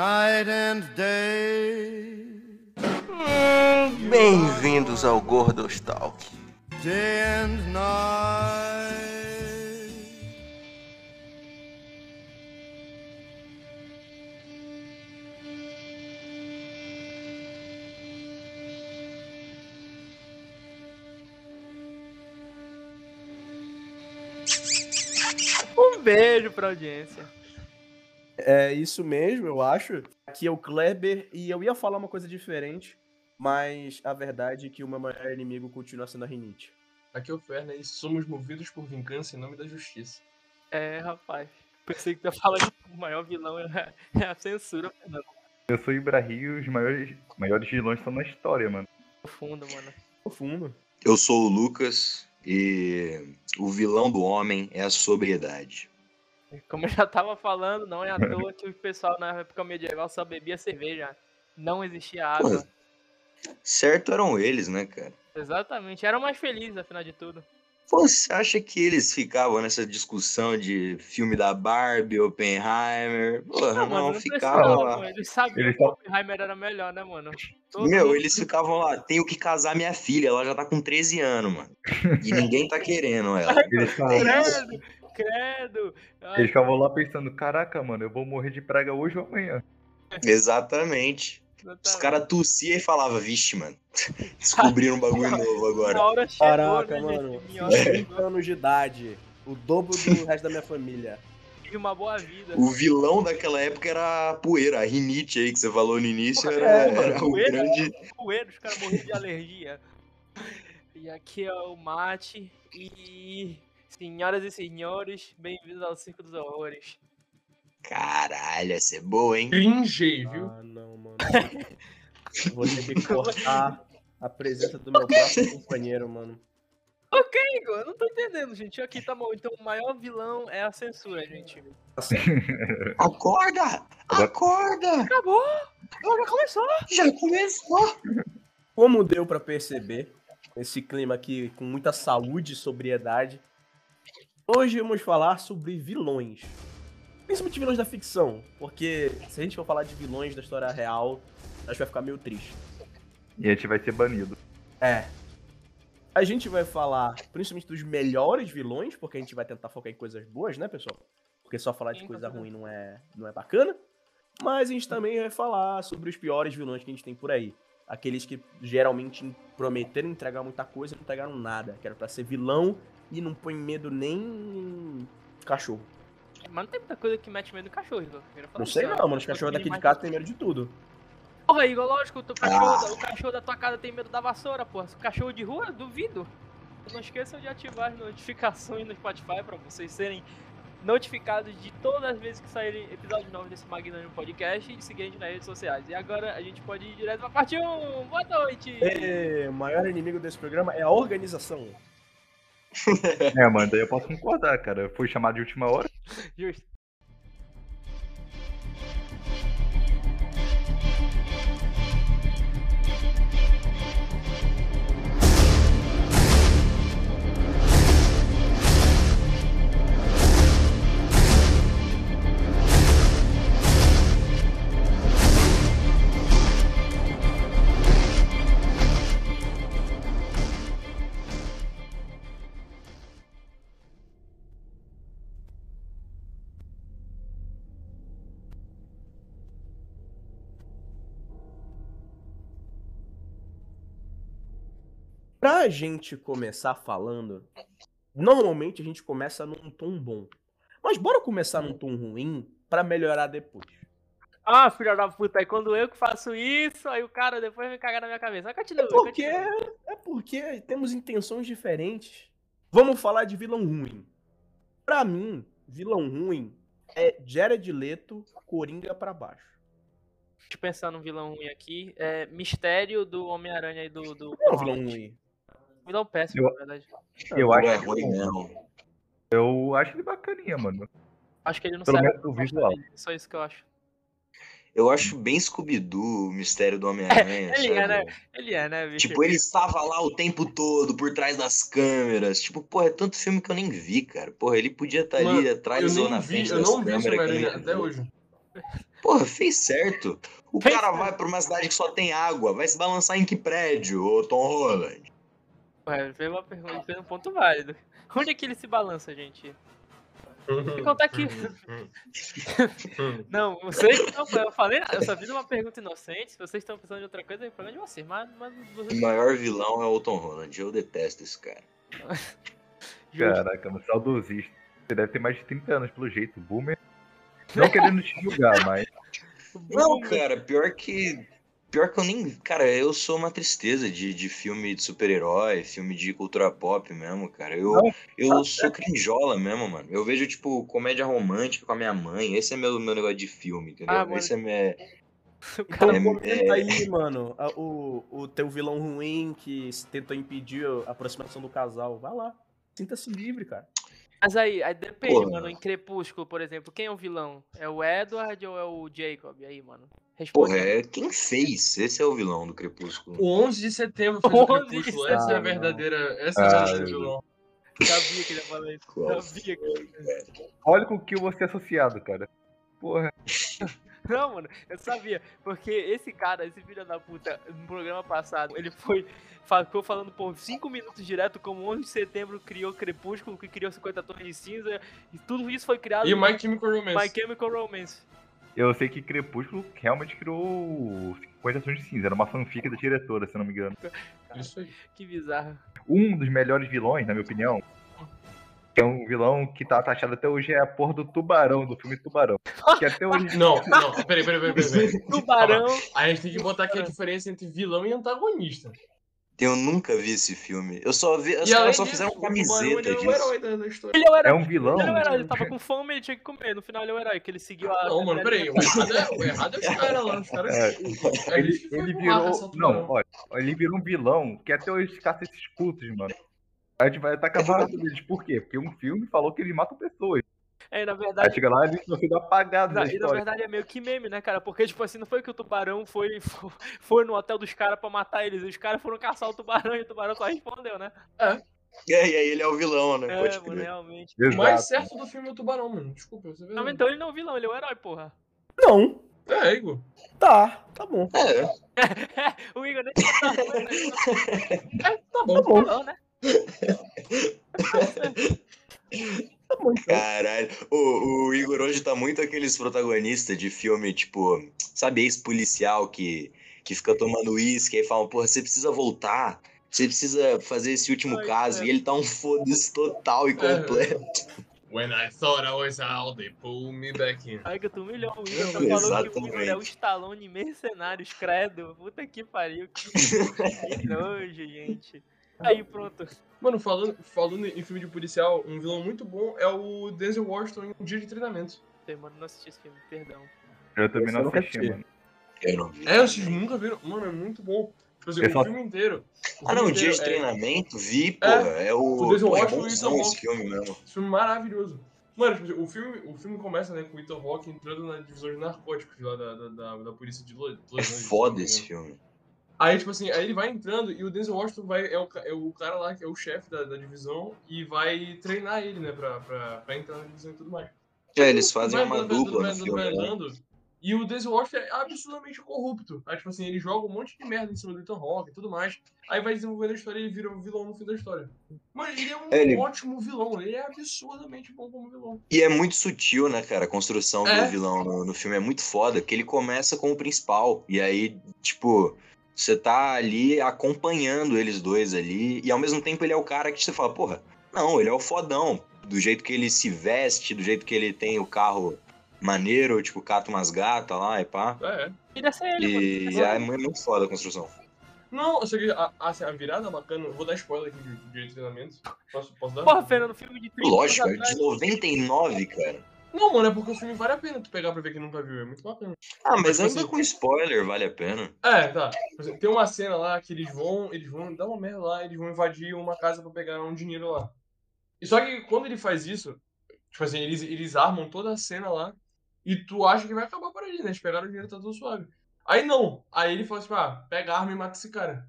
night and day, Bem-vindos ao Gordostalk. day and night. Um beijo pra audiência. É isso mesmo, eu acho. Aqui é o Kleber e eu ia falar uma coisa diferente, mas a verdade é que o meu maior inimigo continua sendo a rinite. Aqui é o Ferna e somos movidos por vingança em nome da justiça. É, rapaz. Pensei que tu ia falar que o maior vilão é, é a censura, Fernando. Eu sou Ibrahim e os maiores, maiores vilões estão na história, mano. Profundo, mano. Profundo. Eu sou o Lucas e o vilão do homem é a sobriedade. Como eu já tava falando, não é à toa que o pessoal na época medieval só bebia cerveja. Não existia água. Certo eram eles, né, cara? Exatamente. Eram mais felizes, afinal de tudo. Pô, Você acha que eles ficavam nessa discussão de filme da Barbie, Oppenheimer? Porra, não, mano, ficavam lá. mano. Eles sabiam Eles que o Oppenheimer era melhor, né, mano? Todo Meu, mundo- eles ficavam lá, tenho que casar minha filha, ela já tá com 13 anos, mano. E ninguém tá querendo ela. Eles Credo! Ai, eles ficavam lá pensando, caraca, mano, eu vou morrer de praga hoje ou amanhã. Exatamente. Os exatamente. caras tossiam e falavam, vixe, mano. Descobriram um bagulho novo agora. Na hora chegou, Caraca, né, mano. gente? Minhoca 30 anos de idade. O dobro do resto da minha família. tive uma boa vida. O vilão daquela época era a poeira, a rinite aí que você falou no início, era, É, era o poeira. grande. Coelho, os caras morriam de alergia. E aqui é o Mate. E. Senhoras e senhores, bem-vindos ao Circo dos Horrores. Caralho, essa é boa, hein? Cringei, viu? Ah, não, mano. Vou ter que cortar a presença do meu próprio companheiro, mano. Ok, Igor, eu não tô entendendo, gente. Aqui tá bom. Então o maior vilão é a censura, gente. Acorda! Acorda! Acabou! Já começou! Já começou! Como deu pra perceber, esse clima aqui com muita saúde e sobriedade, hoje vamos falar sobre vilões. Principalmente vilões da ficção, porque se a gente for falar de vilões da história real, a gente vai ficar meio triste. E a gente vai ser banido. É. A gente vai falar principalmente dos melhores vilões, porque a gente vai tentar focar em coisas boas, né, pessoal? Porque só falar de coisa ruim não é, não é bacana. Mas a gente também vai falar sobre os piores vilões que a gente tem por aí. Aqueles que geralmente prometeram entregar muita coisa e não entregaram nada. Que era pra ser vilão e não põe medo nem em cachorro. Mas não tem muita coisa que mete medo do cachorro, Igor. Não sei isso, não, mano. Os cachorros daqui de casa têm medo de tudo. Porra, Igor, lógico, o, cachorro, o cachorro da tua casa tem medo da vassoura, porra. O cachorro de rua, duvido. Não esqueçam de ativar as notificações no Spotify pra vocês serem notificados de todas as vezes que saírem episódios novos desse magnânimo podcast e de seguir a gente nas redes sociais. E agora a gente pode ir direto pra parte 1. Boa noite! O maior inimigo desse programa é a organização. É, mano, daí eu posso concordar, cara. Foi chamado de última hora. Justo. Pra gente começar falando, normalmente a gente começa num tom bom. Mas bora começar num tom ruim pra melhorar depois. Ah, filha da puta, aí quando eu que faço isso, aí o cara depois me caga na minha cabeça. Mas continua, É porque, continua. é porque temos intenções diferentes. Vamos falar de vilão ruim. Pra mim, vilão ruim é Jared Leto, Coringa pra baixo. Deixa eu pensar num vilão ruim aqui. É Mistério do Homem-Aranha e do. do Não é um vilão ruim. Vilão péssimo, Eu- na verdade. Eu Não acho, é ruim, não. eu acho ele bacaninha, mano. Acho que ele não Pelo sabe. menos o visual. Só isso que eu acho. Eu acho bem Scooby-Doo o mistério do Homem-Aranha. Ele é, sabe? né? Ele é, né, bicho? Tipo, ele estava lá o tempo todo, por trás das câmeras. Tipo, porra, é tanto filme que eu nem vi, cara. Porra, ele podia estar ali Mano, atrás eu ou na vi, frente eu das não vi câmeras. eu Homem-Aranha nem até vi. hoje. Porra, fez certo. O Fez cara certo. vai pra uma cidade que só tem água, vai se balançar em que prédio, ô Tom Holland? Ué, fez uma pergunta, fez um ponto válido. Onde é que ele se balança, gente? Vou contar aqui. Não, vocês não, eu falei, eu só fiz uma pergunta inocente. Se vocês estão pensando em outra coisa, é problema de vocês. Mas, mas O vocês- maior vilão é o Tom Holland. Eu detesto esse cara. Caraca, mano, saudosista. Você deve ter mais de 30 anos, pelo jeito, boomer. Não querendo te julgar, mas. Não, cara, pior que. Pior que eu nem. Cara, eu sou uma tristeza de, de filme de super-herói, filme de cultura pop mesmo, cara. Eu, Não, eu sou crinjola mesmo, mano. Eu vejo, tipo, comédia romântica com a minha mãe. Esse é meu, meu negócio de filme, entendeu? Ah, mano. Esse é minha. O cara- É- comenta aí, mano, a- o, o teu vilão ruim que tentou impedir a aproximação do casal. Vai lá. Sinta-se livre, cara. Mas aí, aí depende, Porra. mano. Em Crepúsculo, por exemplo, quem é o vilão? É o Edward ou é o Jacob? E aí, mano? Responde. Porra, é quem fez? Esse é o vilão do Crepúsculo. O 11 de setembro fez o 11 de Crepúsculo. Essa é a verdadeira. Essa é a Ah, verdadeira meu vilão. Sabia que ele ia falar isso. Qual? Sabia que ele ia Olha com o que você é associado, cara. Porra. Não, mano, eu sabia. Porque esse cara, esse filho da puta, no programa passado, ele foi. Ficou falando por 5 minutos direto como 11 de setembro criou Crepúsculo, que criou 50 Tons de Cinza, e tudo isso foi criado E My Chemical Romance. My Chemical Romance. Eu sei que Crepúsculo realmente criou o 50 Tons de Cinza. Era uma fanfic da diretora, se não me engano. Isso aí. Que bizarro. Um dos melhores vilões, na minha opinião, que é um vilão que tá taxado até hoje, é a porra do Tubarão, do filme Tubarão. Que até hoje. Não, não, peraí, peraí, peraí, peraí. peraí. Tubarão. A gente tem que botar aqui a diferença entre vilão e antagonista. Eu nunca vi esse filme. Eu só vi. Eu E só, disso, fizeram Tubarão, camiseta ele é o disso. herói da, da história. Ele é o herói. É um vilão. Ele é o herói, ele tava com fome e tinha que comer. No final ele é o herói, que ele seguiu a. Não, mano, peraí. O errado é, o errado é os caras lá. Os caras. É, Ele, virou. Não, olha, ele virou um vilão que até hoje caça esses cultos, mano. A gente vai atacar barato deles. Por quê? Porque um filme falou que eles matam pessoas. É, na Aí verdade. chega lá e sendo apagados Na, e na verdade é meio que meme, né, cara? Porque, tipo assim, não foi que o tubarão foi, foi no hotel dos caras pra matar eles. Os caras foram caçar o tubarão e o tubarão só respondeu, né? E aí, aí ele é o vilão, né? É, Pode mano, realmente. O mais certo do filme é o tubarão, mano. Desculpa, você vê. Não, então ele não é o vilão, ele é o herói, porra. Não. É, Igor. Tá, tá bom. É, o Igor nem tá É, tá Tá bom. bom. não, né? Então. caralho. O, o Igor hoje tá muito aqueles protagonistas de filme, tipo, sabe, ex-policial que, que fica tomando uísque e falam, porra, você precisa voltar. Você precisa fazer esse último Ai, caso. é. E ele tá um foda-se total e completo. When I thought I was out, they pulled me back in. Ai, que tu humilhou o Igor, tá falando que o Igor é o. Stallone mercenários, credo. Puta que pariu, que, que nojo, gente. Aí, pronto. Mano, falando, falando em filme de policial, um vilão muito bom é o Denzel Washington em Um Dia de Treinamento. Sei, Mano, não assisti esse filme, perdão. Eu também não eu assisti, assisti. mano. Eu não vi. É, vocês nunca viram? Mano, é muito bom. Tipo assim, Eu o só- filme inteiro. o Ah, não, filme dia de inteiro é- treinamento, vi, porra. É, o. o Denzel Pô, é Washington e bonzão Ethan esse filme mesmo. Esse filme maravilhoso. Mano, tipo, assim, o filme, o filme começa né, com o Ethan Hawke entrando na divisão de narcóticos lá da, da, da, da polícia de Lo- Los É Angeles. não foda me esse filme. Aí, tipo assim, aí ele vai entrando e o Denzel Washington vai, é, o, é o cara lá que é o chefe da, da divisão e vai treinar ele, né, pra, pra, pra entrar na divisão e tudo mais. É, eles fazem Vai uma vai dupla vai no filme. né? E o Denzel Washington é absurdamente corrupto. Aí, tipo assim, ele joga um monte de merda em cima do Ethan Hawke e tudo mais. Aí vai desenvolvendo a história e ele vira um vilão no fim da história. Mano, ele é um É, ele- ótimo vilão. Ele é absurdamente bom como vilão. E é muito sutil, né, cara? A construção É. do vilão no, no filme é muito foda, que ele começa com o principal. E aí, tipo, você tá ali acompanhando eles dois ali, e ao mesmo tempo ele é o cara que você fala, porra, não, ele é o fodão. Do jeito que ele se veste, do jeito que ele tem o carro maneiro, tipo, cata umas gatas lá e pá. É, é. Queria ser ele, mano. E Queria ser é ele. muito foda a construção. Não, eu sei que a, a, assim, a virada bacana. Vou dar spoiler aqui de, de treinamento. Posso, posso dar? Porra, Fernando, filme de 30 Lógico, é anos de atrás. 99, cara. Não, mano, é porque o filme vale a pena tu pegar pra ver quem nunca viu. É muito bacana. Ah, mas Tipo ainda assim- com spoiler vale a pena. É, tá. Por exemplo, Tem uma cena lá que eles vão, eles vão dar uma merda lá, eles vão invadir uma casa pra pegar um dinheiro lá. E só que quando ele faz isso, tipo assim, eles, eles armam toda a cena lá e tu acha que vai acabar por ali, né? Eles pegaram o dinheiro, tá tudo suave. Aí não. Aí ele fala assim, ah, pega a arma e mata esse cara.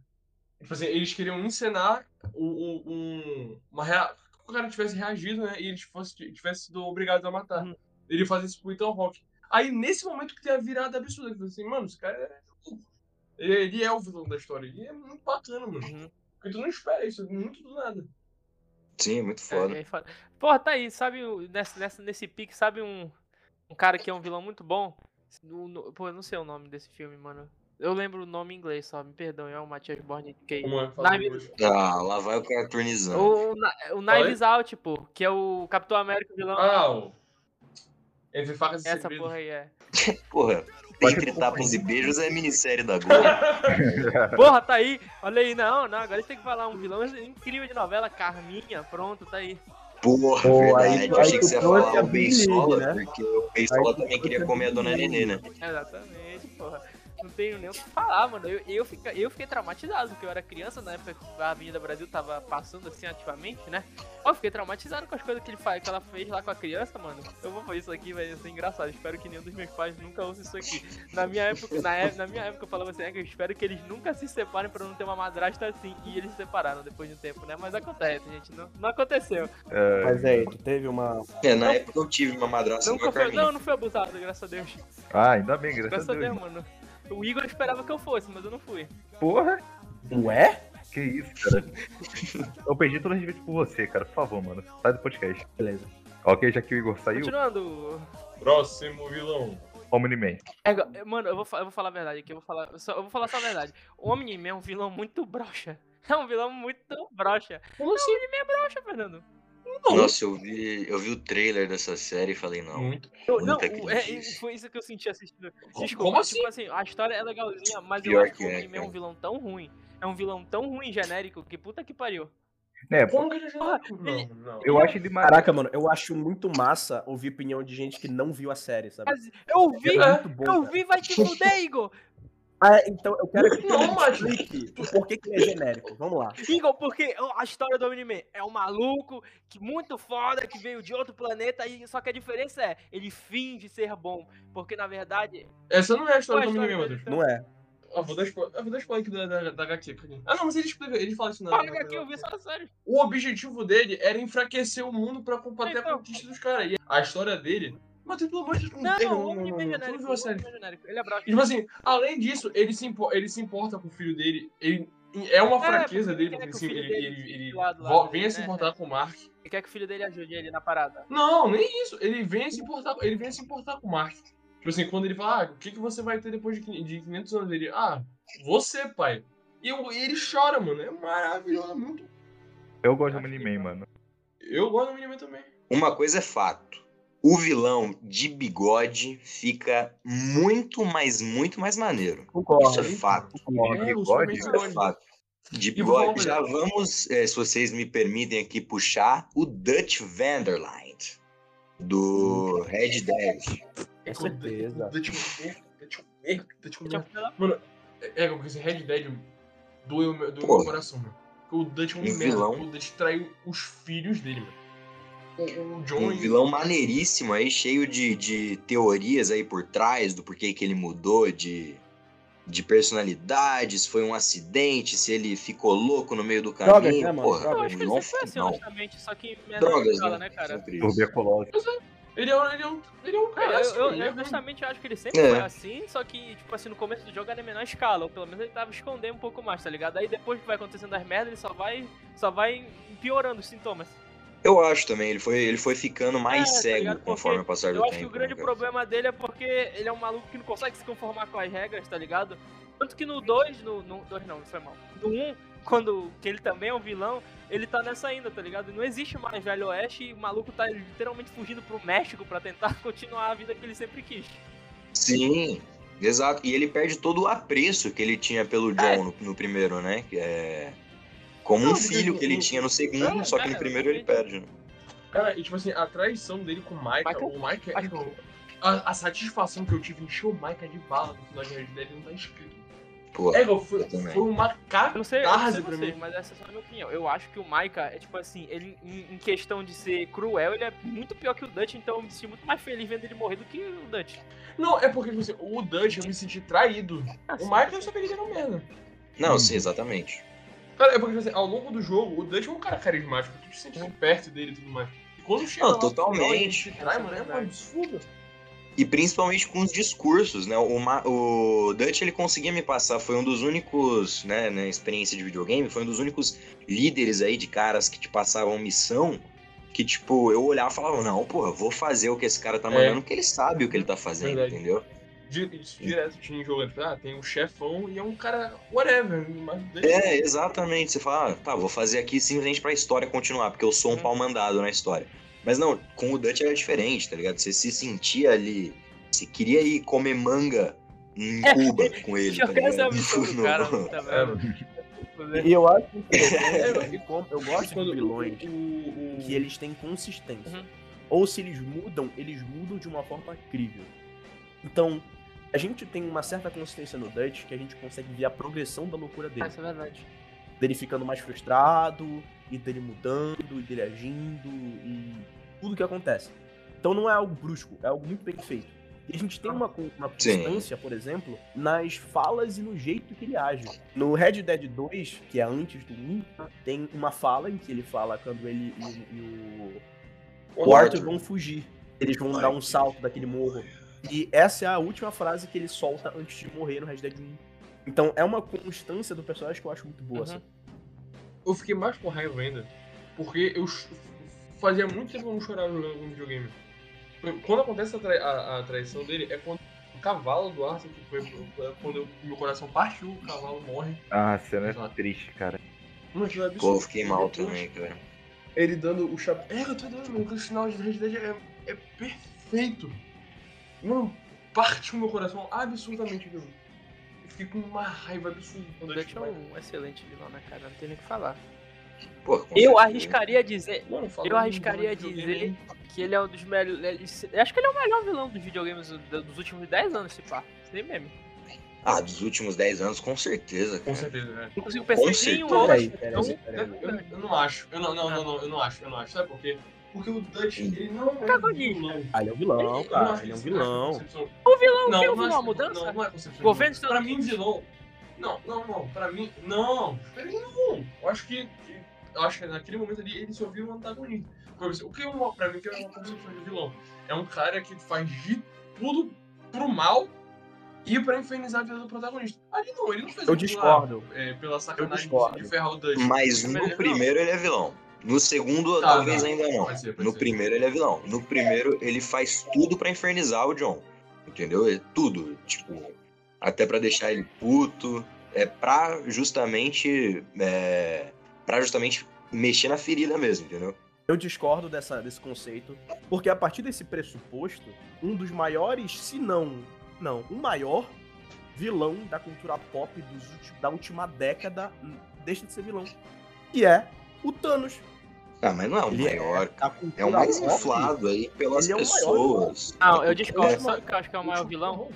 Tipo assim, eles queriam encenar o- o- um, uma rea... o cara tivesse reagido, né? E eles fosse, tivesse sido obrigados a matar. Uhum. Ele faz isso pro Ethan Hawke. Aí nesse momento que tem a virada absurda, que falei assim, mano, esse cara é. Ele, ele é o vilão da história. E é muito bacana, mano. Uhum. Porque tu não espera isso, muito do nada. Sim, é muito É, foda. e aí fala- Porra, tá aí, sabe, nessa, nessa, nesse pique, sabe um, um cara que é um vilão muito bom? No- no- pô, eu não sei o nome desse filme, mano. Eu lembro o nome em inglês só, me perdoe, é o Matias Borne que Como é? Ah, lá vai o cara. O, o Knives Out, pô, que é o Capitão América vilão. Ah, o. Entre facas e Essa porra aí é. Porra, entre tapas e beijos é minissérie da Globo. Porra, tá aí. Olha aí, não, não, agora a gente tem que falar um vilão incrível de novela, Carminha, pronto, tá aí. Porra, Pô, verdade. aí- eu achei que você ia falar o League, né? porque o tu também queria comer a dona. Nenê, né? Exatamente, porra. Não tenho nem o que falar, mano. Eu, eu, fica, eu fiquei traumatizado, porque eu era criança na época que a Avenida Brasil tava passando assim ativamente, né? Ó, Eu fiquei traumatizado com as coisas que ele faz, que ela fez lá com a criança, mano. Eu vou fazer isso aqui, vai ser engraçado. Espero que nenhum dos meus pais nunca ouça isso aqui. Na minha época, na, é- na minha época eu falava assim, é que eu espero que eles nunca se separem pra não ter uma madrasta assim. E eles se separaram depois de um tempo, né? Mas acontece, gente. Não, não aconteceu. É, Mas aí, tu teve uma. É, na época eu tive uma madrasta Nunca igual a foi, não, não foi abusado, graças a Deus. Ah, ainda bem, graças, Graças a a Deus. Deus, mano. O Igor esperava que eu fosse, mas eu não fui. Porra, Ué? que isso, cara. Eu perdi todo respeito por você, cara. Por favor, mano. Sai do podcast. Beleza. Ok, já que o Igor saiu, Continuando. Próximo vilão. Omni-Man. É, mano, eu vou, eu vou falar a verdade aqui, eu vou falar, eu só, eu vou falar só a verdade. O Omni-Man é um vilão muito broxa. É um vilão muito broxa. Assim? O Omni-Man é broxa, Fernando. Nossa, eu vi, eu vi o trailer dessa série e falei, não. Muito. Eu- não, é- foi isso que eu senti assistindo. Como Desculpa, assim? tipo assim, a história é legalzinha, mas eu Pior acho que que o é, é um vilão tão ruim. É um vilão tão ruim genérico que puta que pariu. É, Como que ele é Não, não. eu acho ele mais. Caraca, mano, eu acho muito massa ouvir opinião de gente que não viu a série, sabe? Eu vi, É muito bom, eu cara. vi, vai te fuder, Igor. Ah, então eu quero que Não, me mas- explique o porquê que ele é genérico. Vamos lá. Igor, porque a história do Omni-Man é um maluco que muito foda, que veio de outro planeta, e só que a diferença é, ele finge ser bom. Porque na verdade. Essa não é a história do a Omni-Man, Matheus. dele? Não é. Eu vou dar spoiler aqui da, da, da HQ. Ah, não, mas ele explica, ele fala isso na. Olha na- aqui, eu vi só a série. O objetivo dele era enfraquecer o mundo pra combater a Então. conquista dos caras. E a história dele. Mas pelo amor de Deus, Não, tem- não, o Omni-Man é tu não genérico. viu O a série. Omni-Man é genérico. Ele é broxa. E, tipo assim, além disso, ele se, impo- ele se importa com o filho dele. Ele, é uma É, fraqueza porque dele, porque assim, ele, dele ele, ele do lado dele, vem a se né? importar com o Mark. Ele quer que o filho dele ajude ele na parada. Não, nem isso. Ele vem a se importar, ele vem a se importar com o Mark. Tipo assim, quando ele fala, ah, o que, que você vai ter depois de quin- de 500 anos? Ele, ah, você, pai. E eu- ele chora, mano. É maravilhoso, é muito. Eu gosto do Omni-Man, mano. Eu gosto do Miniman também. Uma coisa é fato. O vilão de bigode fica muito, mais, muito mais maneiro. Concordo. Isso é fato. concordo. É, o bigode? Isso é fato. De bigode, já vamos, é, se vocês me permitem aqui, puxar o Dutch Vanderland, do Red Dead. É Com certeza. O Dutch merda, Dutch merda, Dutch Deixa eu merda. falar. É, que esse Red Dead doeu meu, doeu meu coração, mano. O Dutch é um merda. O Dutch traiu os filhos dele, mano. O, John Um vilão maneiríssimo aí, cheio de, de teorias aí por trás do porquê que ele mudou de, de personalidade, se foi um acidente, se ele ficou louco no meio do Drogas, caminho. né, mano? Porra, Drogas. Eu acho que ele vilão sempre foi assim, final. honestamente, só que Drogas, escala, né? né, cara? Tuberculose. Ele é, um- ele é um. Ele é um É, cara. eu, assim, eu, ele é eu justamente acho que ele sempre É. foi assim, só que, tipo assim, no começo do jogo era em menor escala, ou pelo menos ele tava escondendo um pouco mais, tá ligado? Aí depois que vai acontecendo as merdas, ele só vai, só vai piorando os sintomas. Eu acho também, ele foi, ele foi ficando mais É, tá cego? Porque conforme o passar do Eu tempo. acho que o né, grande cara? problema dele é porque ele é um maluco que não consegue se conformar com as regras, tá ligado? Tanto que no 2, no 2 não, foi mal. No 1, um, quando que ele também é um vilão, ele tá nessa ainda, tá ligado? Não existe mais Velho Oeste e o maluco tá literalmente fugindo pro México pra tentar continuar a vida que ele sempre quis. Sim, exato. E ele perde todo o apreço que ele tinha pelo É. John no, no primeiro, né? Que é como Não, um filho que ele tinha no segundo, só que no primeiro ele perde, né? Cara, e tipo assim, a traição dele com o Micah, Micah- o Micah, Micah- tipo, a, a satisfação que eu tive em encher o Micah de bala no final de Red Dead não tá escrito. Porra, É, foi, foi uma Eu não sei, eu não sei catarse pra vocês, mim. mas essa é só a minha opinião. Eu acho que o Maika é tipo assim, ele em, em questão de ser cruel, ele é muito pior que o Dutch, então eu me senti muito mais feliz vendo ele morrer do que o Dutch. Não, é porque, tipo assim, o Dutch eu me senti traído. Ah, O Micah eu sabia que ele era um merda. Não, sim, exatamente. Cara, é porque, tipo assim, ao longo do jogo, o Dutch é um cara carismático, tu te sente perto dele e tudo mais. E quando chega Não, lá totalmente. trai, mano, é um absurdo. E principalmente com os discursos, né? O, Ma- o Dutch ele conseguia me passar, foi um dos únicos, né, na experiência de videogame, foi um dos únicos líderes aí de caras que te passavam missão que, tipo, eu olhava e falava, não, porra, vou fazer o que esse cara tá É. mandando, porque ele sabe o que ele tá fazendo, Verdade. entendeu? Direto tinha jogo, ah, tem um chefão e é um cara, whatever. Mas É, exatamente. Você fala, ah, tá, vou fazer aqui simplesmente pra história continuar, porque eu sou um Uhum. pau mandado na história. Mas não, com o Dutch era diferente, tá ligado? Você se sentia ali. Você queria ir comer manga em Cuba com ele. Tá ligado? No- cara, tá É? E eu acho interessante, como eu gosto de quando vilões que eles têm consistência. Uhum. Ou se eles mudam, eles mudam de uma forma crível. Então, a gente tem uma certa consistência no Dutch que a gente consegue ver a progressão da loucura Ah, dele. Isso é verdade. Dele ficando mais frustrado, e dele mudando, e dele agindo, e tudo que acontece. Então não é algo brusco, é algo muito bem feito. E a gente tem uma, con- uma constância, por exemplo, nas falas e no jeito que ele age. No Red Dead 2, que é antes do 1, tem uma fala em que ele fala quando ele e, o- e o, o Arthur vão fugir. Eles vão dar um salto daquele morro. E essa é a última frase que ele solta antes de morrer no Red Dead 1. Então é uma constância do personagem que eu acho muito boa. Uhum. sabe? eu fiquei mais com raiva ainda, porque eu fazia muito tempo que eu não chorava jogando um videogame. Quando acontece a, trai- a- a traição dele, é quando o cavalo do Arthur, que foi foi quando eu- meu coração partiu, o cavalo morre. Ah, cena Exato. triste, cara. Mano, aquilo é absurdo. eu fiquei mal também, cara. Ele dando o chapéu. É, eu tô dando, o final de Red Dead é, é perfeito. Mano, partiu meu coração absurdamente, viu? Eu fiquei com uma raiva absurda O Dutch é um excelente vilão, né, cara? Não tem nem o que falar. Pô, com Eu arriscaria a dizer Mano, Eu arriscaria dizer que ele é um dos melhores. Acho que ele é o melhor vilão dos videogames do- dos últimos 10 anos, se pá. Sem meme. Ah, dos últimos 10 anos, com certeza, Com cara. certeza, né? Não consigo pensar em nenhum outro. eu- eu não acho. Eu não, não, não, não, eu não acho, eu não acho. Sabe por quê? Porque o Dutch, ele não é um Cagonismo. vilão. Ah, ele é um vilão, não cara. acho Ele é um vilão. concepção- O vilão, Não, quem é o vilão? A mudança? Não, não é concepção. Governo. Pra mim, vilão. Não, não, não. Pra mim. Não. Pra mim, não. Eu acho que. que- Eu acho que naquele momento ali ele só viu um antagonista. O que é uma, pra mim, que é uma concepção de vilão? É um cara que faz de tudo pro mal e pra infernizar a vida do protagonista. Ali não, ele não fez Eu aquilo discordo. lá, é, pela sacanagem de ferrar o Dutch. Mas no ele primeiro ele é vilão. No segundo, Tá, talvez não. ainda não. Pode ser, pode No ser. primeiro ele é vilão. No primeiro ele faz tudo pra infernizar o John. Entendeu? É tudo. Tipo, até pra deixar ele puto. É pra justamente. É, pra justamente mexer na ferida mesmo, entendeu? Eu discordo dessa, desse conceito, porque a partir desse pressuposto, um dos maiores, se não, não, o maior vilão da cultura pop dos da última década hum, deixa de ser vilão, que é o Thanos. Ah, mas não é o Ele maior. da cultura É o mais inflado aí pelas Ele é maior pessoas. Não, eu discordo. É. Sabe que eu acho que é o maior vilão?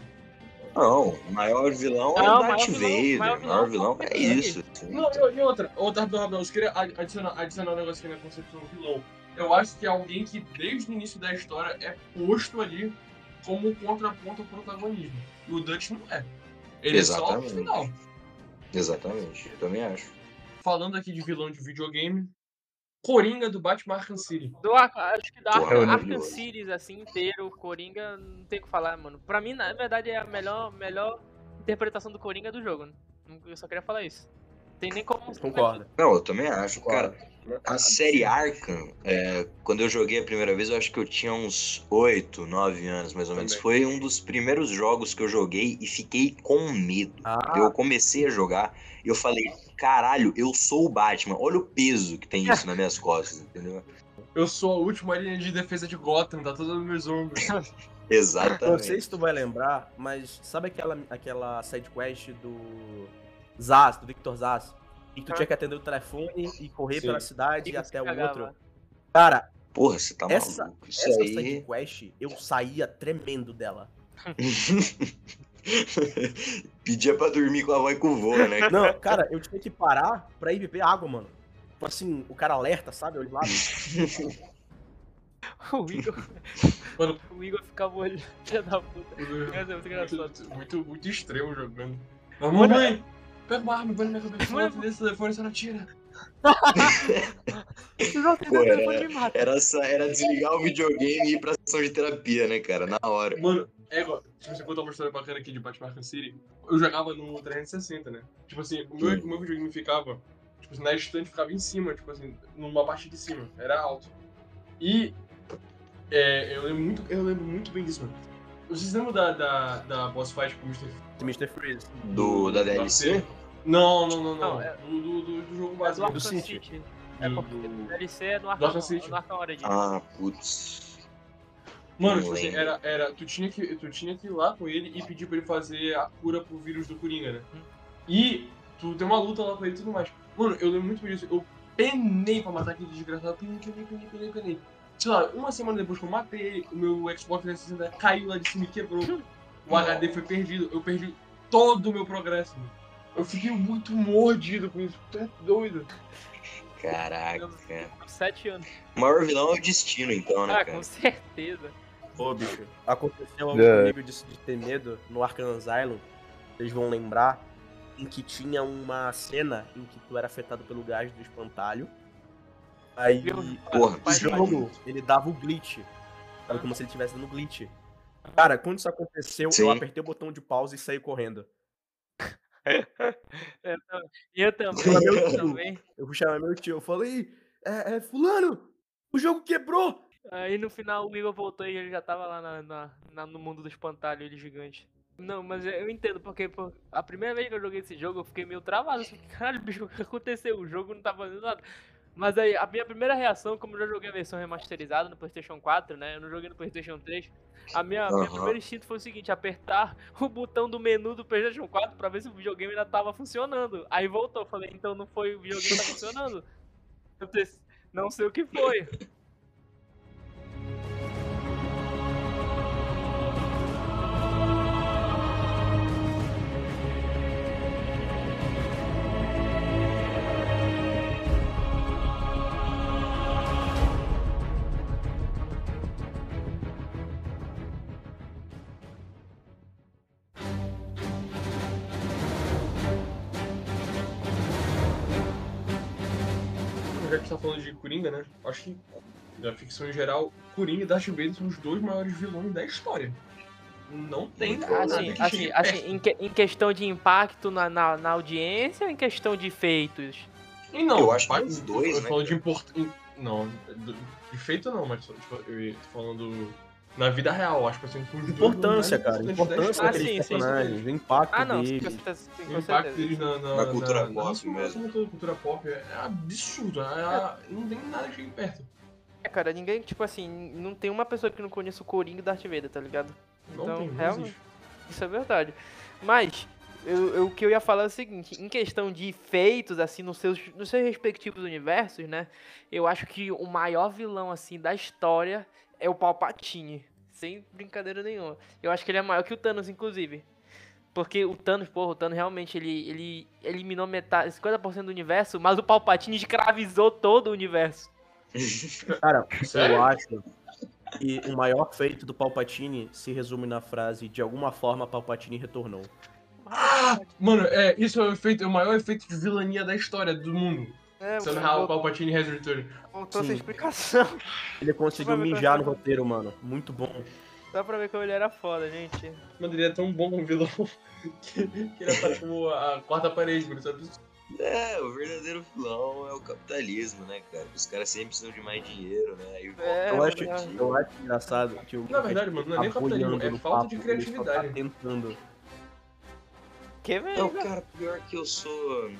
Não, o maior vilão é Não, o o maior Darth vilão- Vader. o maior O maior vilão vilão é é isso. Não, e, e outra, outra, rapidão, rapidão, eu queria adi- adicionar, adicionar um negócio aqui na concepção do vilão. Eu acho que é alguém que desde o início da história é posto ali como contraponto ao protagonismo. E o Dutch não é. Ele é só no Exatamente. final. Exatamente, eu também acho. Falando aqui de vilão de videogame, Coringa do Batman Arkham City. Do acho que da Arkham. Arkham Cities, assim, inteiro, Coringa, não tem o que falar, mano. Pra mim, na verdade, é a melhor, melhor interpretação do Coringa do jogo. né? Eu só queria falar isso. Tem nem como. Concordo. Não, eu também acho. Cara, concordo. a série Arkham, é, quando eu joguei a primeira vez, eu acho que eu tinha uns 8, 9 anos, mais ou menos. Também. Foi um dos primeiros jogos que eu joguei e fiquei com medo. Ah. Eu comecei a jogar e eu falei, caralho, eu sou o Batman. Olha o peso que tem isso nas minhas costas, entendeu? Eu sou a última linha de defesa de Gotham, tá tudo nos meus ombros. Não Exatamente. sei se tu vai lembrar, mas sabe aquela, aquela sidequest do Zaz, do Victor Zaz? E tu Ah. tinha que atender o telefone e correr Sim. pela cidade E e até o cagava. outro. Cara, Porra, você tá Essa- maluco. Isso essa aí. sidequest, eu saía tremendo dela. Pedia pra dormir com a voz com o vô, né? Não, cara, eu tinha que parar pra ir beber água, mano. Tipo assim, o cara alerta, sabe? Eu lá. O Igor. Mano. O Igor ficava olhando, da puta. É muito engraçado. muito, muito, muito extremo jogando. Mas, mamãe, pega uma arma, vai na minha cabeça, Mano, fala desse telefone, você não tira. Não, Pô, era- telefone me mata. Era, só- era desligar o videogame e ir pra sessão de terapia, né, cara? Na hora. Mano, é igual. Se você contar uma história bacana aqui de Batman City, eu jogava no 360, né? Tipo assim, o meu, Hum. o meu videogame ficava. Tipo assim, na estante ficava em cima, tipo assim, numa parte de cima. Era alto. E. É, eu lembro muito, eu lembro muito bem disso, mano. Vocês lembram da, da, da boss fight com o Mr. Mr. Freeze. Do, da DLC? Não, não, não, não. Não, é- Do, do, do, do jogo É do básico. Arkham City. City. É Do- porque do- o DLC é no Do Arkham, City. no Arkham Origins. Ah, putz. Mano, tipo assim, era, era, tu, tinha que, tu tinha que ir lá com ele e pedir pra ele fazer a cura pro vírus do Coringa, né? Hum. E tu tem uma luta lá com ele e tudo mais. Mano, eu lembro muito bem disso. Eu penei pra matar aquele desgraçado. Penei, penei, penei, penei, penei. Sei lá, uma semana depois que eu matei o meu Xbox 360 caiu lá de cima e quebrou. O HD foi perdido. Eu perdi todo o meu progresso. mano. Eu fiquei muito mordido com isso. Tu é doido. Caraca. 7 anos. O maior vilão é o destino, então, né, Ah, cara? com certeza. Ô, bicho. Aconteceu algo É. comigo disso de ter medo no Arkham Asylum. Vocês vão lembrar em que tinha uma cena em que tu era afetado pelo gás do espantalho. Aí? Porra, jogo, ele dava o glitch. Sabe, como se ele estivesse dando glitch. Cara, quando isso aconteceu, Sim. eu apertei o botão de pausa e saí correndo. Eu, tam- eu também, eu tio. também. Eu fui chamar meu tio, eu falei, é, é, fulano, o jogo quebrou! Aí no final o Igor voltou e ele já tava lá na, na- na- no mundo do espantalho, ele gigante. Não, mas eu entendo, porque pô, a primeira vez que eu joguei esse jogo eu fiquei meio travado. Assim, Caralho, bicho, o que aconteceu? O jogo não tá fazendo nada. Mas aí, a minha primeira reação, como eu já joguei a versão remasterizada no PlayStation 4, né? Eu não joguei no PlayStation 3. A minha, minha Aham. primeira instinto foi o seguinte: apertar o botão do menu do PlayStation 4 pra ver se o videogame ainda tava funcionando. Aí voltou, falei, então não foi o videogame que tá funcionando. Eu pensei, não sei o que foi. Falando de Coringa, né? Acho que da ficção em geral, Coringa e Darth Vader são os dois maiores vilões da história. Não tem nada Assim, que assim, assim em, que- em questão de impacto na, na, na audiência ou em questão de feitos? E não, Eu acho que os dois, eu né, falo de import... Não, de feito não, mas tipo, eu tô falando na vida real, acho que assim, Importância, cara, da importância. Ah, daqueles sim, sim, sim. personagens, o impacto Ah, não, deles. certeza. sim, O impacto deles na, na, Na cultura na, pop na, mesmo. Na cultura, pop é absurdo. É, não tem nada que chegue perto. É, cara, ninguém, tipo assim, não tem uma pessoa que não conheça o Coringa e Darth Vader, tá ligado? Não Então, tem, realmente, existe. isso é verdade. Mas, eu, eu- o que eu ia falar é o seguinte, em questão de feitos, assim, nos seus, nos seus respectivos universos, né? Eu acho que o maior vilão, assim, da história é o Palpatine. Sem brincadeira nenhuma. Eu acho que ele é maior que o Thanos, inclusive. Porque o Thanos, porra, o Thanos realmente, ele, ele eliminou metade, 50% do universo, mas o Palpatine escravizou todo o universo. Cara, eu acho que o maior feito do Palpatine se resume na frase de alguma forma Palpatine retornou. Ah, mano, é, isso é o, efeito, é o maior efeito de vilania da história do mundo. É, Somehow voltou, Palpatine has returned. voltou essa Sim. explicação. Ele conseguiu mijar no é roteiro, mano. Muito bom. Dá pra ver como ele era foda, gente. Mano, ele é tão bom como vilão que, que ele aparece como a quarta parede, mano. Sabe? É, o verdadeiro vilão é o capitalismo, né, cara? Os caras sempre precisam de mais dinheiro, né? Aí É, Eu acho, verdade. eu acho engraçado que o Na verdade, mano, não é nem tá capitalismo, boiando é falta de papo, ele só criatividade. Tá tentando. Que Não, velho? cara, pior que eu sou.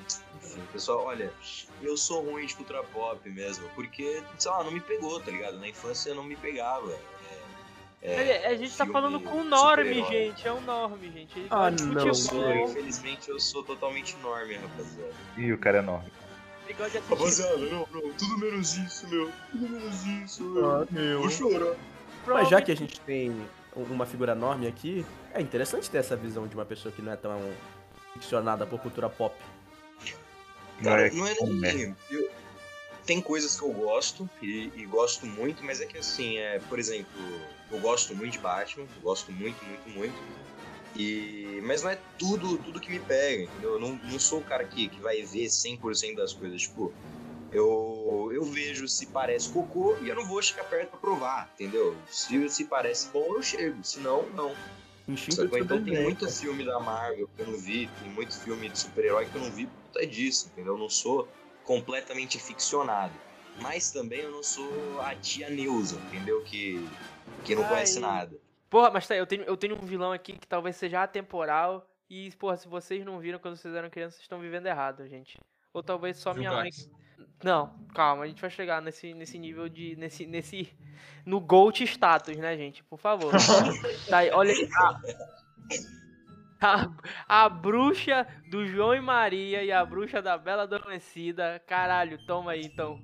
Enfim, pessoal, olha, eu sou ruim de cultura pop mesmo, porque, sei lá, não me pegou, tá ligado? Na infância não me pegava. É, é, a gente tá falando com o Norme, gente. É um Norme, gente. Ele Ah, não, Eu sou, infelizmente, eu sou totalmente enorme, rapaziada. Ih, o cara é gosta de assistir. não, não, tudo menos isso, meu. Tudo menos isso, Ah, meu. Vou chorar. Mas já que a gente tem uma figura enorme aqui, é interessante ter essa visão de uma pessoa que não é tão ficcionada por cultura pop. Cara, é não é nem. eu- Tem coisas que eu gosto e, e gosto muito, mas é que assim, é, por exemplo, eu gosto muito de Batman, eu gosto muito, muito, muito. E... Mas não é tudo, tudo que me pega, entendeu? Eu não, não sou o cara que, que vai ver 100% das coisas. Tipo, eu, eu vejo se parece cocô e eu não vou chegar perto pra provar, entendeu? Se, se parece bom, eu chego. Se não, não. Então tem muito filme da Marvel que eu não vi, tem muito filme de super-herói que eu não vi conta disso, entendeu? Eu não sou completamente ficcionado. Mas também eu não sou a tia Neuza, entendeu? Que, que não Ai. conhece nada. Porra, mas tá, eu tenho, eu tenho um vilão aqui que talvez seja atemporal. E, porra, se vocês não viram quando vocês eram crianças, vocês estão vivendo errado, gente. Ou talvez só minha mãe. Não, calma, a gente vai chegar nesse, nesse nível de. nesse. nesse. no Gold status, né, gente? Por favor. tá aí, olha aí. A, a, bruxa do João e Maria e a bruxa da Bela Adormecida. Caralho, toma aí então.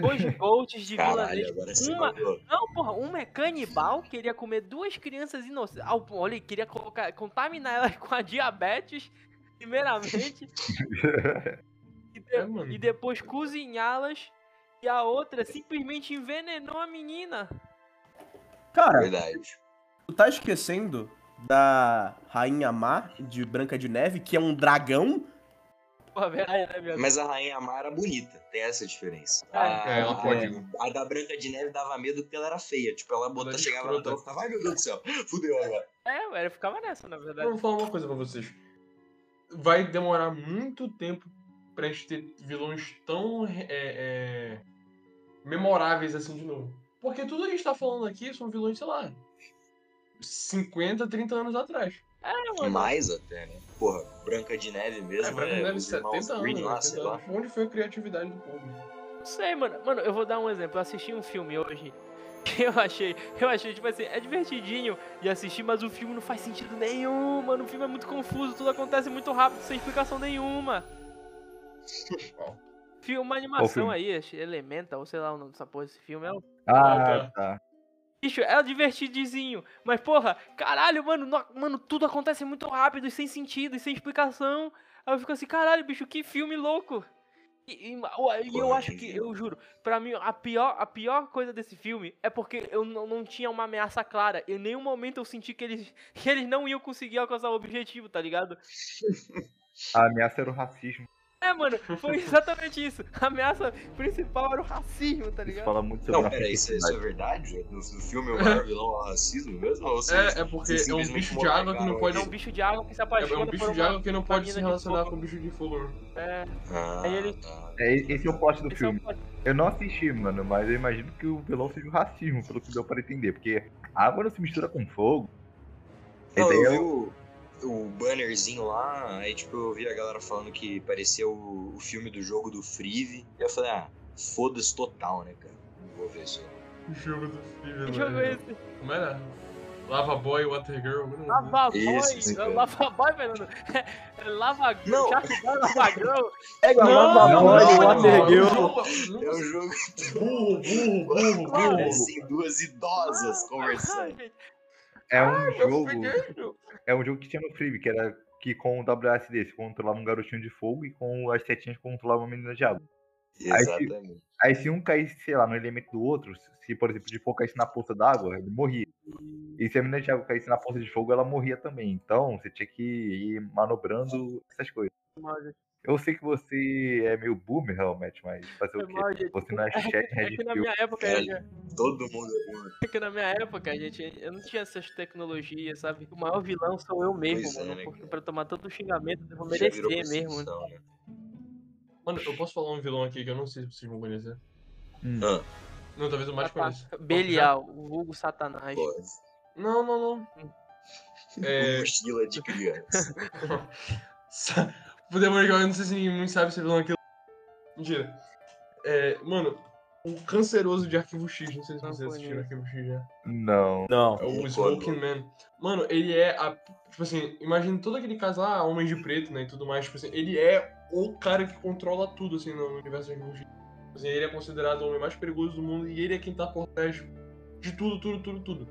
Dois Golds de Caralho, Uma-. Não, porra, uma é canibal, queria comer duas crianças inocentes. Ao- Olha, queria colocar, contaminar ela com a diabetes, primeiramente. e, de- É, e depois cozinhá-las. E a outra simplesmente envenenou a menina. Cara, Verdade. tu tá esquecendo da Rainha Má de Branca de Neve, que é um dragão? Verdade, né? Mas a Rainha Mar era bonita, tem essa diferença. É, a, é, ela pode- a, a da Branca de Neve dava medo porque ela era feia. Tipo, ela botava, era chegava na escrota. tela e ficava, ai meu Deus do céu, fudeu agora. É, eu ficava nessa, na Eu verdade. vou falar uma coisa pra vocês. Vai demorar muito tempo pra gente ter vilões tão é, é, memoráveis assim de novo. Porque tudo que a gente tá falando aqui são vilões, sei lá, 50, 30 anos atrás. É, mano. Mais até, né? Porra, Branca de Neve mesmo. É, Branca de é, Neve os irmãos 70 Green anos, lá, 80 sei lá. anos. Onde foi a criatividade do povo? Não sei, mano. Mano, eu vou dar um exemplo. Eu assisti um filme hoje. que Eu achei, eu achei, tipo assim, é divertidinho de assistir, mas o filme não faz sentido nenhum, mano. O filme é muito confuso, tudo acontece muito rápido, sem explicação nenhuma. Filme, uma animação filme? aí, Elemental, ou sei lá o nome dessa porra desse filme. É, um- Ah, tá. Bicho, é divertidinho. Mas, porra, caralho, mano, no- mano, tudo acontece muito rápido e sem sentido e sem explicação. Aí eu fico assim, caralho, bicho, que filme louco. E, e- e eu acho que, eu juro, pra mim, a pior, a pior coisa desse filme é porque eu não, não tinha uma ameaça clara. Em nenhum momento eu senti que eles, que eles não iam conseguir alcançar o objetivo, tá ligado? A ameaça era o racismo. É, mano, foi exatamente isso. A ameaça principal era o racismo, tá Isso ligado? fala muito sobre Não, a pera, isso, isso é verdade? No, no filme o maior vilão é o racismo mesmo? Ou É, é porque é um bicho de água que não pode- É um bicho de água que se É, apaixona é um bicho de água que não pode se relacionar fogo. com bicho de fogo. É, Ah, Aí ele- tá. É, esse é o plot do esse é filme. plot. Eu não assisti, mano, mas eu imagino que o vilão seja o racismo, pelo que deu para entender. Porque a água não se mistura com fogo. Não, eu é o- bannerzinho lá, aí tipo, eu vi a galera falando que parecia o, o filme do jogo do Freeve. E eu falei, ah, foda-se total, né, cara? Não vou ver isso. O jogo do filme. Que jogo é esse? Como era? Lava Boy, Water Girl. coisa assim. Lava Boy, é. Lava Boy, Fernando. É Lava Boy, Lava Girl. Pega Não, Lava não, Boy, não, Water não. Girl. É um jogo Burro, burro, burro, burro. parecem duas idosas Ai, conversando. É um Eu jogo. É um jogo que tinha no Freeve, que era que com o WSD você controlava um garotinho de fogo e com as setinhas controlava uma menina de água. Aí se- Exatamente. Aí se um caísse, sei lá, no elemento do outro, se por exemplo de fogo caísse na poça d'água, ele morria. E se a menina de água caísse na poça de fogo, ela morria também. Então você tinha que ir manobrando essas coisas. Eu sei que você é meio boomer, realmente, mas fazer Foi o quê? mal, gente. Você não é chat É Red que na minha época, gente, Todo mundo é burro. é que na minha época, gente, eu não tinha essas tecnologias, sabe? O maior vilão sou eu mesmo, Pois é, mano. né, porque cara? pra tomar tanto xingamento, eu vou merecer mesmo. prostituição, né? Mano, eu posso falar um vilão aqui que eu não sei se vocês vão conhecer. Hum. Ah, Não, talvez o mais conheça. Belial, o vulgo satanás. pô, Não, não, não. É. mochila de criança. Podemos ligar, eu não sei se ninguém sabe se é vilão aquilo. Mentira. É, mano, o canceroso de Arquivo X, não sei se vocês assistiram. Arquivo X já. Não. Não. É o? Smoking Man. Mano, ele é a. Tipo assim, imagina todo aquele caso lá, Homem de Preto, né? E tudo mais. Tipo assim, ele é o cara que controla tudo, assim, no universo de Arquivo X. Tipo Assim, ele é considerado o homem mais perigoso do mundo e ele é quem tá por trás de tudo, tudo, tudo, tudo.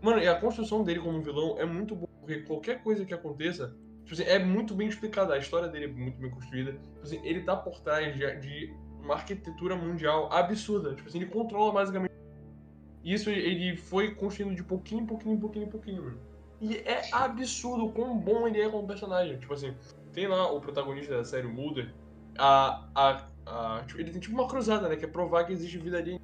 Mano, e a construção dele como vilão é muito boa, porque qualquer coisa que aconteça, é muito bem explicada. A história dele é muito bem construída. Tipo assim, ele tá por trás de, de uma arquitetura mundial absurda. Tipo assim, ele controla basicamente. Isso ele foi construindo de pouquinho pouquinho, pouquinho, pouquinho. E é absurdo o quão bom ele é como personagem. Tipo assim, tem lá o protagonista da série, Mulder. A, a, a, tipo, ele tem tipo uma cruzada, né? Que é provar que existe vida ali.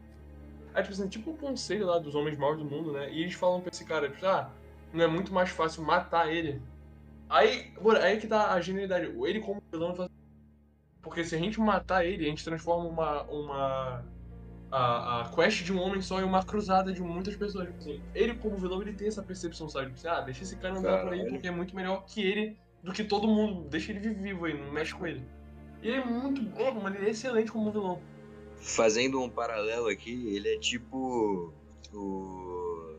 Aí, tipo assim, tipo um conselho lá dos homens maus do mundo, né? E eles falam pra esse cara, tipo, ah, não é muito mais fácil matar ele. Aí, mano, aí que tá a genialidade. Ele como vilão faz... Porque se a gente matar ele, a gente transforma uma. uma a, a quest de um homem só em uma cruzada de muitas pessoas. Tipo Assim, ele, como vilão, ele tem essa percepção, sabe? Tipo assim, ah, deixa esse cara andar por aí porque é muito melhor que ele do que todo mundo. Deixa ele vivo aí, não mexe com ele. E ele é muito bom, mano. Ele é excelente como vilão. Fazendo um paralelo aqui, ele é tipo o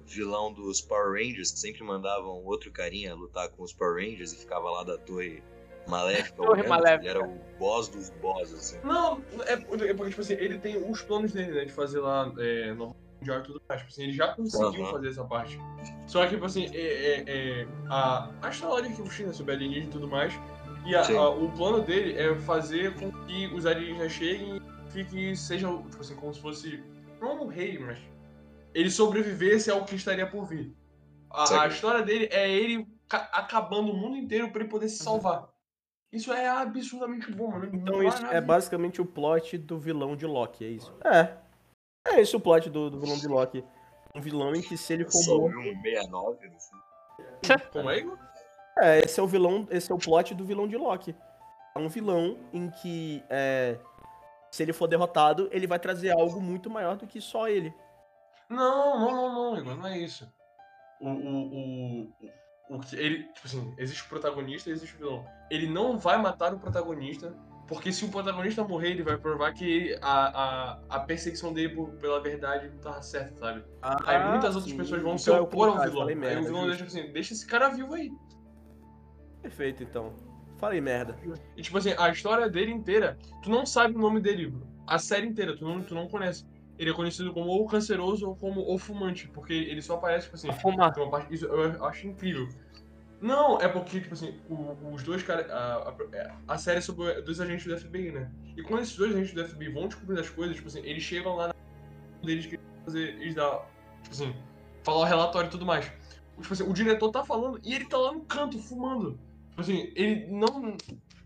vilão dos Power Rangers, que sempre mandavam outro carinha lutar com os Power Rangers e ficava lá da torre maléfica. Torre olhando. maléfica. Ele era o boss dos bosses, assim. Não, é, é porque, tipo assim, ele tem os planos dele, né? De fazer lá é, no Mundial e tudo mais. Tipo assim, ele já conseguiu Aham. fazer essa parte. Só que, tipo assim, é, é, é, a, a história que o China sobre alienígena e tudo mais. E a- a- o plano dele é fazer com que os alienígenas cheguem e fique, seja, tipo assim, como se fosse. Não um rei, mas. Ele sobrevivesse ao que estaria por vir. A, a história dele é ele ca- acabando o mundo inteiro pra ele poder se salvar. Isso é absurdamente bom, mano. Então isso é basicamente o plot do vilão de Loki, é isso? É. É esse o plot do, do vilão de Loki. Um vilão em que se ele for Só morto. um 69 no fundo. Como é, Igor? É, esse é o vilão, esse é o plot do vilão de Loki. É um vilão em que é, se ele for derrotado, ele vai trazer algo muito maior do que só ele. Não, não, não, não, Igor, não é isso. O, o, o, o, ele, tipo assim, existe o protagonista e existe o vilão. Ele não vai matar o protagonista, porque se o protagonista morrer, ele vai provar que a, a, a perseguição dele por- pela verdade não tá certa, sabe? Aí muitas outras sim. pessoas vão Então se é o opor ao vilão. falei Aí merda, o vilão justo. deixa assim, deixa esse cara vivo aí. Perfeito, então. Falei merda. E tipo assim, a história dele inteira, tu não sabe o nome dele, a série inteira, tu não, tu não conhece. Ele é conhecido como ou canceroso ou como o fumante, porque ele só aparece, tipo assim, Fumar. Parte, isso eu acho incrível. Não, é porque, tipo assim, o- os dois caras. A, a, a série é sobre dois agentes do FBI, né? E quando esses dois agentes do FBI vão descobrindo as coisas, tipo assim, eles chegam lá na. deles que fazer. Eles dão. Tipo assim, falar o relatório e tudo mais. Tipo assim, o diretor tá falando e ele tá lá no canto, fumando. Tipo assim, ele não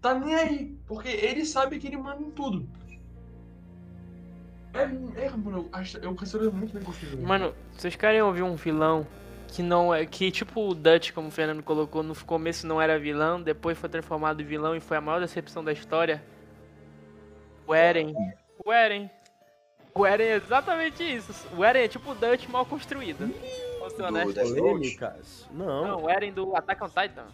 tá nem aí, porque ele sabe que ele manda em tudo. É, é mano, eu acho- eu considero muito bem construído. Mano, vocês querem ouvir um vilão que não é. Que tipo o Dutch, como o Fernando colocou, no começo não era vilão, depois foi transformado em vilão e foi a maior decepção da história? O Eren. O Eren. O Eren é exatamente isso. O Eren é tipo o Dutch mal construído. Vamos ser Do honestos. Polêmicas? Não. Não, o Eren do Attack on Titan.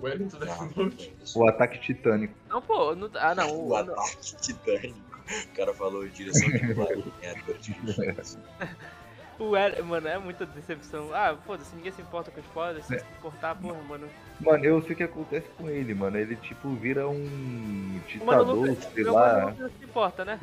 O Wellington Death Note. O ataque titânico. Não, pô, não, ah não. O O, ataque titânico. O cara falou direção de plano. É ator de o Eren, mano, é muita decepção. Ah, foda-se, ninguém se importa com spoiler, se se importar, porra, mano. Mano, eu sei o que acontece com ele, mano. Ele, tipo, vira um Mano, ditador, Lucas, sei lá. mano, não se importa, né?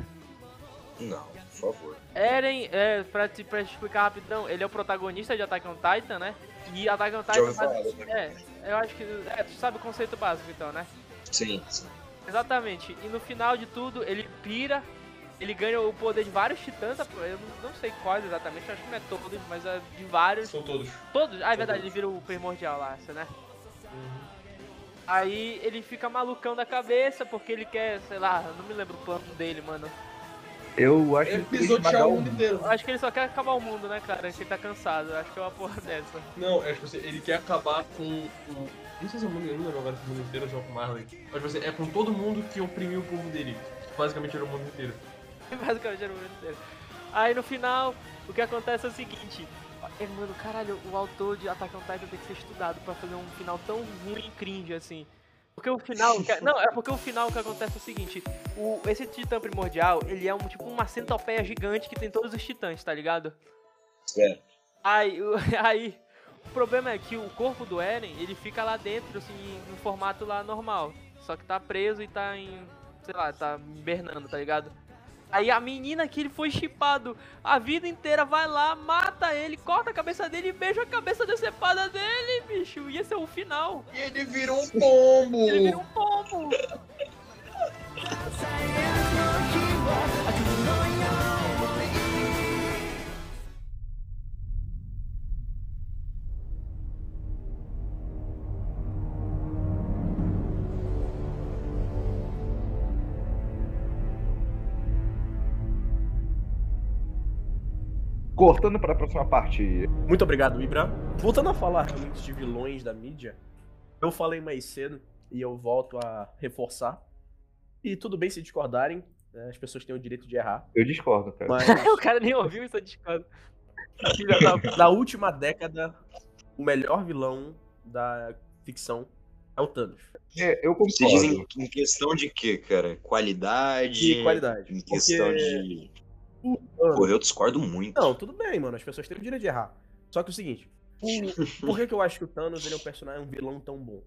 Não, por favor. Eren, é, pra, te, pra te explicar rapidão, ele é o protagonista de Attack on Titan, né? E Attack on Titan. ouvi falar on é, eu acho que. É, tu sabe o conceito básico então, né? Sim, sim. Exatamente. E no final de tudo, ele pira, ele ganha o poder de vários titãs, eu não, não sei quais exatamente, acho que não é todos, mas é de vários. São todos. Todos? Ah, é verdade, todos. ele vira o primordial lá, né? Aí ele fica malucão da cabeça porque ele quer, sei lá, não me lembro o plano dele, mano. Eu acho É que ele pisotear o mundo inteiro. Eu acho que ele só quer acabar o mundo, né, cara? Que ele tá cansado. Acho que é uma porra dessa. Não, é tipo assim, ele quer acabar com o. Não sei se é o mundo, eu não lembro agora se é o mundo inteiro ou se é o com Marley. Mas tipo assim, é com todo mundo que oprimiu o povo dele. Basicamente era o mundo inteiro. Basicamente era o mundo inteiro. Aí no final, o que acontece é o seguinte. É, mano, caralho, o autor de Attack on Titan tem que ser estudado pra fazer um final tão ruim e cringe assim. Porque o final. que- não, é porque o final que acontece é o seguinte: o, esse titã primordial, ele é um tipo uma centopeia gigante que tem todos os titãs, tá ligado? Certo. Aí, o- aí, o problema é que o corpo do Eren, ele fica lá dentro, assim, no formato lá normal. Só que tá preso e tá em, sei lá, tá hibernando, tá ligado? Aí a menina que ele foi chipado a vida inteira vai lá, mata ele, corta a cabeça dele e beija a cabeça decepada dele, bicho. E esse é o final. E ele virou um pombo! Ele vira um pombo. Cortando para a próxima parte. Muito obrigado, Ibra. Voltando a falar realmente de vilões da mídia, eu falei mais cedo e eu volto a reforçar. E tudo bem se discordarem, né, as pessoas têm o direito de errar. Eu discordo, cara. Mas o cara nem ouviu isso, eu discordo. Da- na última década, o melhor vilão da ficção é o Thanos. É, eu Você diz em, concordo. em questão de quê, cara? Qualidade? De qualidade. Em questão Porque de. O Thanos- Porra, eu discordo muito. Não, tudo bem, mano. As pessoas têm o direito de errar. Só que é o seguinte: por que, que eu acho que o Thanos ele é um personagem, um vilão tão bom?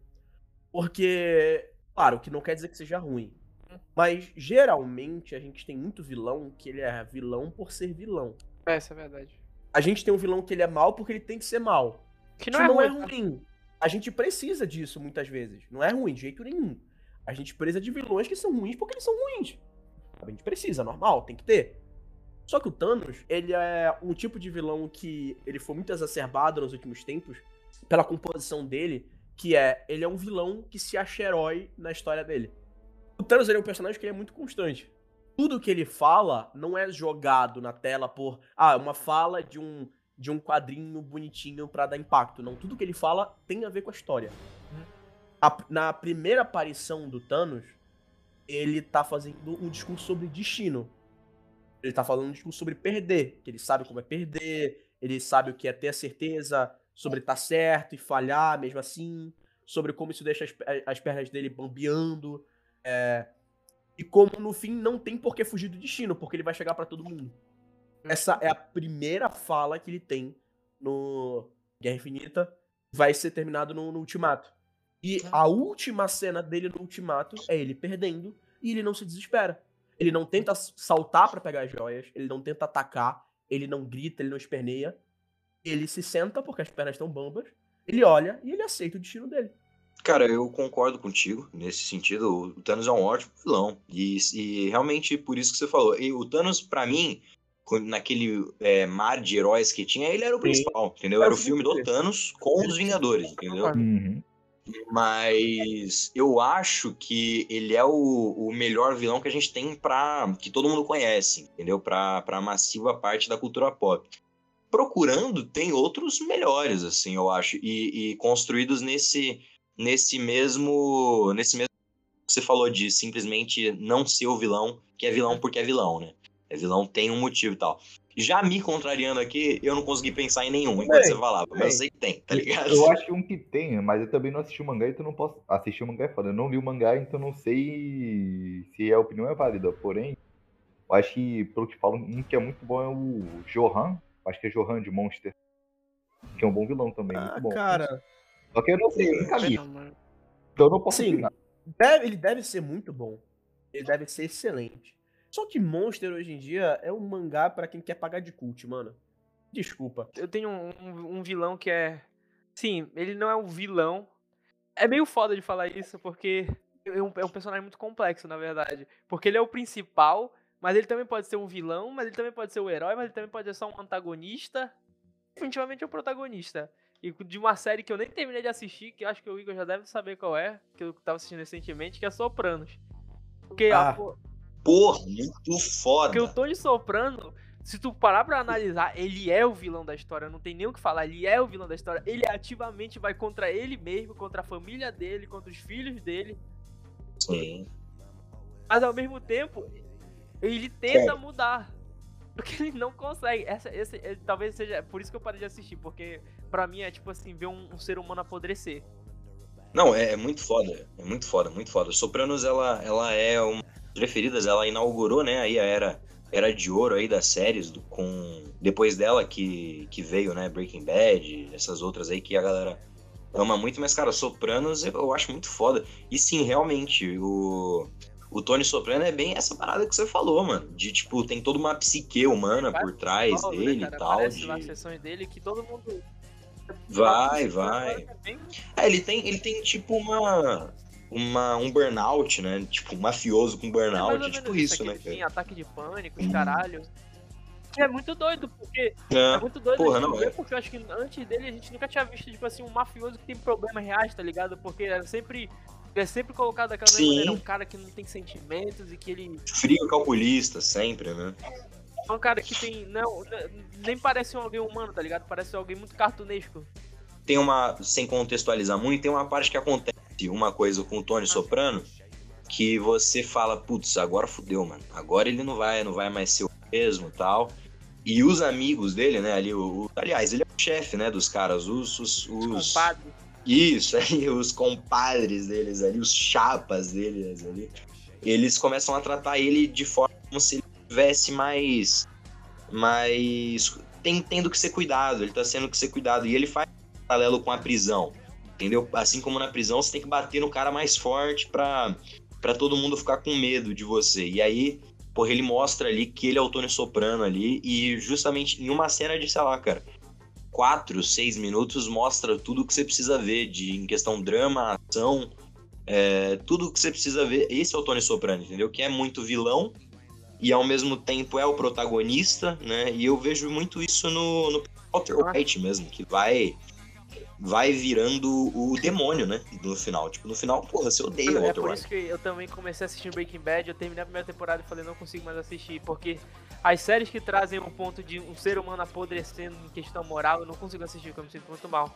Porque, claro, que não quer dizer que seja ruim. Mas geralmente a gente tem muito vilão que ele é vilão por ser vilão. É, isso é verdade. A gente tem um vilão que ele é mal porque ele tem que ser mal. Que Isso não, não é é ruim. tá? ruim. A gente precisa disso muitas vezes. Não é ruim de jeito nenhum. A gente precisa de vilões que são ruins porque eles são ruins. A gente precisa, normal, tem que ter. Só que o Thanos, ele é um tipo de vilão que ele foi muito exacerbado nos últimos tempos pela composição dele, que é, ele é um vilão que se acha herói na história dele. O Thanos ele é um personagem que é muito constante. Tudo que ele fala não é jogado na tela por, ah, uma fala de um de um quadrinho bonitinho pra dar impacto. Não, tudo que ele fala tem a ver com a história. A- na primeira aparição do Thanos, ele tá fazendo um discurso sobre destino. Ele tá falando discurso sobre perder, que ele sabe como é perder, ele sabe o que é ter a certeza sobre estar certo e falhar mesmo assim, sobre como isso deixa as, as pernas dele bambeando, é, e como no fim não tem por que fugir do destino, porque ele vai chegar pra todo mundo. Essa é a primeira fala que ele tem no Guerra Infinita, vai ser terminado no, no Ultimato. E a última cena dele no Ultimato é ele perdendo e ele não se desespera. Ele não tenta saltar pra pegar as joias, ele não tenta atacar, ele não grita, ele não esperneia. Ele se senta porque as pernas estão bambas, ele olha e ele aceita o destino dele. Cara, eu concordo contigo nesse sentido. O Thanos é um ótimo vilão. E, e realmente por isso que você falou. E o Thanos, pra mim, naquele é, mar de heróis que tinha, ele era o Sim. principal, entendeu? É Era o filme do. Thanos com os Vingadores, entendeu? Uhum. Mas eu acho que ele é o, o melhor vilão que a gente tem pra. que todo mundo conhece, entendeu? Pra, pra massiva parte da cultura pop. Procurando, tem outros melhores, assim, eu acho. E, e construídos nesse, nesse mesmo. nesse mesmo que você falou de simplesmente não ser o vilão, que é vilão porque é vilão, né? É vilão, tem um motivo e tal. Já me contrariando aqui, eu não consegui pensar em nenhum enquanto você falava, mas eu sei que tem, tá ligado? Eu acho um que tem, mas eu também não assisti o mangá, então não posso. Assistir o mangá é foda. Eu não li o mangá, então não sei se a opinião é válida. Porém, eu acho que, pelo que falam, um que é muito bom é o Johan. Acho que é Johan de Monster. Que é um bom vilão também, Ah, muito bom. cara, Só que eu não sei, eu nunca vi. Então eu não posso Sim. deve- ele deve ser muito bom. Ele deve ser excelente. Só que Monster hoje em dia é um mangá pra quem quer pagar de cult, mano. Desculpa. Eu tenho um, um- um vilão que é. Sim, ele não é um vilão. É meio foda de falar isso, porque é um, é um personagem muito complexo, na verdade. Porque ele é o principal, mas ele também pode ser um vilão, mas ele também pode ser o herói, mas ele também pode ser só um antagonista. Definitivamente é o protagonista. E de uma série que eu nem terminei de assistir, que eu acho que o Igor já deve saber qual é, que eu tava assistindo recentemente, que é Sopranos. Porque, a Ah. po- Porra, muito foda. porque o Tony Soprano, se tu parar pra analisar, ele é o vilão da história, não tem nem o que falar, ele é o vilão da história. Ele ativamente vai contra ele mesmo, contra a família dele, contra os filhos dele. Sim. Mas ao mesmo tempo, ele tenta mudar. Porque ele não consegue. Essa, esse, ele- talvez seja por isso que eu parei de assistir, porque pra mim é tipo assim, ver um, um ser humano apodrecer. Não, é, é muito foda. É muito foda, muito foda. Sopranos, ela, ela é uma preferidas. Ela inaugurou, né, aí a era, era de ouro aí das séries, do, com depois dela que, que veio, né, Breaking Bad, essas outras aí que a galera ama muito. Mas, cara, Sopranos eu, acho muito foda. E sim, realmente, o, o Tony Soprano é bem essa parada que você falou, mano. De, tipo, tem toda uma psique humana por trás Paulo, né, dele cara? e tal. De- lá as sessões dele que todo mundo. Vai, vai. É É, ele tem, ele tem tipo uma, uma um burnout, né? Tipo, um mafioso com É burnout, ou é tipo isso, que né, cara? Tem ataque de pânico, Hum. caralho. É muito doido, porque é É, muito doido porra, não ver, é. porque eu acho que antes dele a gente nunca tinha visto, tipo assim, um mafioso que tem problemas reais, tá ligado? Porque é sempre. É sempre colocado daquela Sim. maneira, um cara que não tem sentimentos e que ele. frio calculista, sempre, né? É um cara que tem. Não, nem parece um alguém humano, tá ligado? Parece alguém muito cartunesco. Tem uma. Sem contextualizar muito, tem uma parte que acontece uma coisa com o Tony Soprano que você fala, putz, agora fudeu, mano. Agora ele não vai, não vai mais ser o mesmo e tal. E os amigos dele, né, ali, o, o- aliás, ele é o chefe, né, dos caras, os, os, os- Compadre. Isso, aí os compadres deles ali, os chapas deles ali, eles começam a tratar ele de forma como se ele tivesse mais. mais. Tem, tendo que ser cuidado, ele tá sendo que ser cuidado. E ele faz um paralelo com a prisão, entendeu? Assim como na prisão, você tem que bater no cara mais forte pra, pra todo mundo ficar com medo de você. E aí, porra, ele mostra ali que ele é o Tony Soprano ali, e justamente em uma cena de, sei lá, cara quatro, seis minutos mostra tudo que você precisa ver de em questão drama, ação, é, tudo que você precisa ver. Esse é o Tony Soprano, entendeu? Que é muito vilão e ao mesmo tempo é o protagonista, né? E eu vejo muito isso no, no Walter White mesmo, que vai vai virando o demônio, né? No final, tipo, no final, porra, você odeia o É por White. isso que eu também comecei a assistir Breaking Bad, eu terminei a primeira temporada e falei, não consigo mais assistir, porque as séries que trazem um ponto de um ser humano apodrecendo em questão moral, eu não consigo assistir, porque eu me sinto muito mal.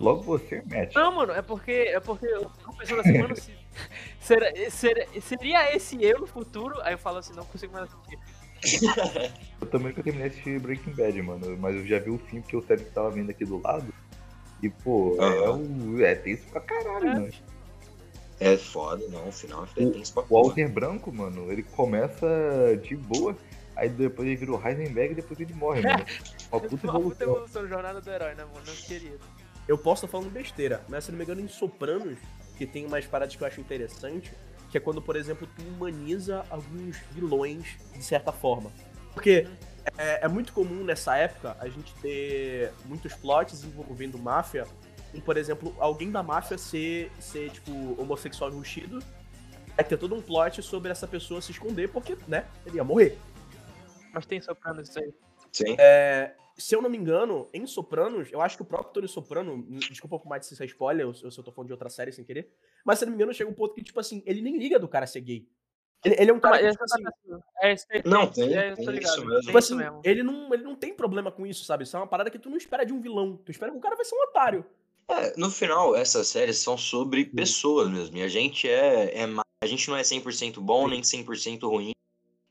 Logo você, Matt. Não, mano, é porque, é porque eu fico pensando assim, mano, se, será- será- seria esse eu no futuro? Aí eu falo assim, não consigo mais assistir. Eu também nunca terminei de assistir Breaking Bad, mano. Mas eu já vi o fim porque o que tava vindo aqui do lado. E, pô, é, Aham. o, é tenso pra caralho, É. mano. É foda, não, o final é tenso pra O. Walter Branco, mano, ele começa de boa, aí depois ele vira o Heisenberg e depois ele morre, mano. Uma puta Uma puta evolução. evolução, jornada do herói, né, mano? Não queria. Eu posso estar falando besteira, mas se não me engano, em Sopranos, que tem umas paradas que eu acho interessante, que é quando, por exemplo, tu humaniza alguns vilões de certa forma. Porque é, é muito comum nessa época a gente ter muitos plots envolvendo máfia, como, por exemplo, alguém da máfia ser, ser tipo, homossexual enrustido, aí ter todo um plot sobre essa pessoa se esconder, porque, né, ele ia morrer. Mas tem soprano isso aí. Sim. se eu não me engano, em Sopranos, eu acho que o próprio Tony Soprano, desculpa por mais se isso é spoiler, ou se eu tô falando de outra série sem querer, mas se eu não me engano, chega um ponto que, tipo assim, ele nem liga do cara ser gay. Ele, ele é um cara que, é, tipo assim, é, isso aí, Não, tem- é, tem ligado, isso mesmo. tipo assim, mesmo. ele não, ele não tem problema com isso, sabe? Isso é uma parada que tu não espera de um vilão. Tu espera que o cara vai ser um otário. É, no final, essas séries são sobre pessoas mesmo. E a gente é, é a gente não é 100% bom nem 100% ruim.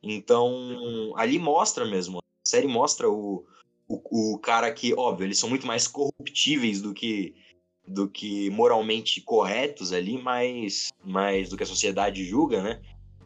Então, ali mostra mesmo. A série mostra o, o, o cara que, óbvio, eles são muito mais corruptíveis do que do que moralmente corretos ali, mas, mas do que a sociedade julga, né?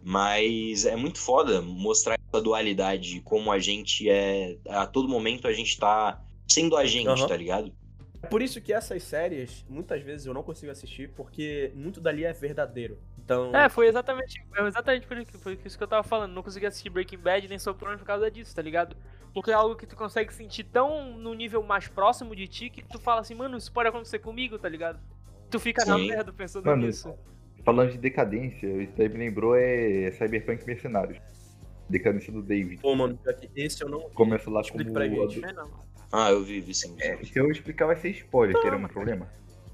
Mas é muito foda mostrar essa dualidade, como a gente é. A todo momento a gente tá sendo a gente, Aham. tá ligado? É por isso que essas séries, muitas vezes eu não consigo assistir, porque muito dali é verdadeiro. Então, É, foi exatamente, é exatamente por, isso- por isso que eu tava falando. Não consegui assistir Breaking Bad nem Sopranos por causa disso, tá ligado? Porque é algo que tu consegue sentir tão no nível mais próximo de ti que tu fala assim, mano, isso pode acontecer comigo, tá ligado? Tu fica na Sim. merda pensando Mano, nisso. Falando de decadência, isso daí me lembrou é Cyberpunk Mercenários. Decadência do David. pô, mano, esse eu não. Começa lá Explica como pra gente. Não é. Ah, eu vi, vi sim. É, se eu explicar vai ser spoiler, que era um problema.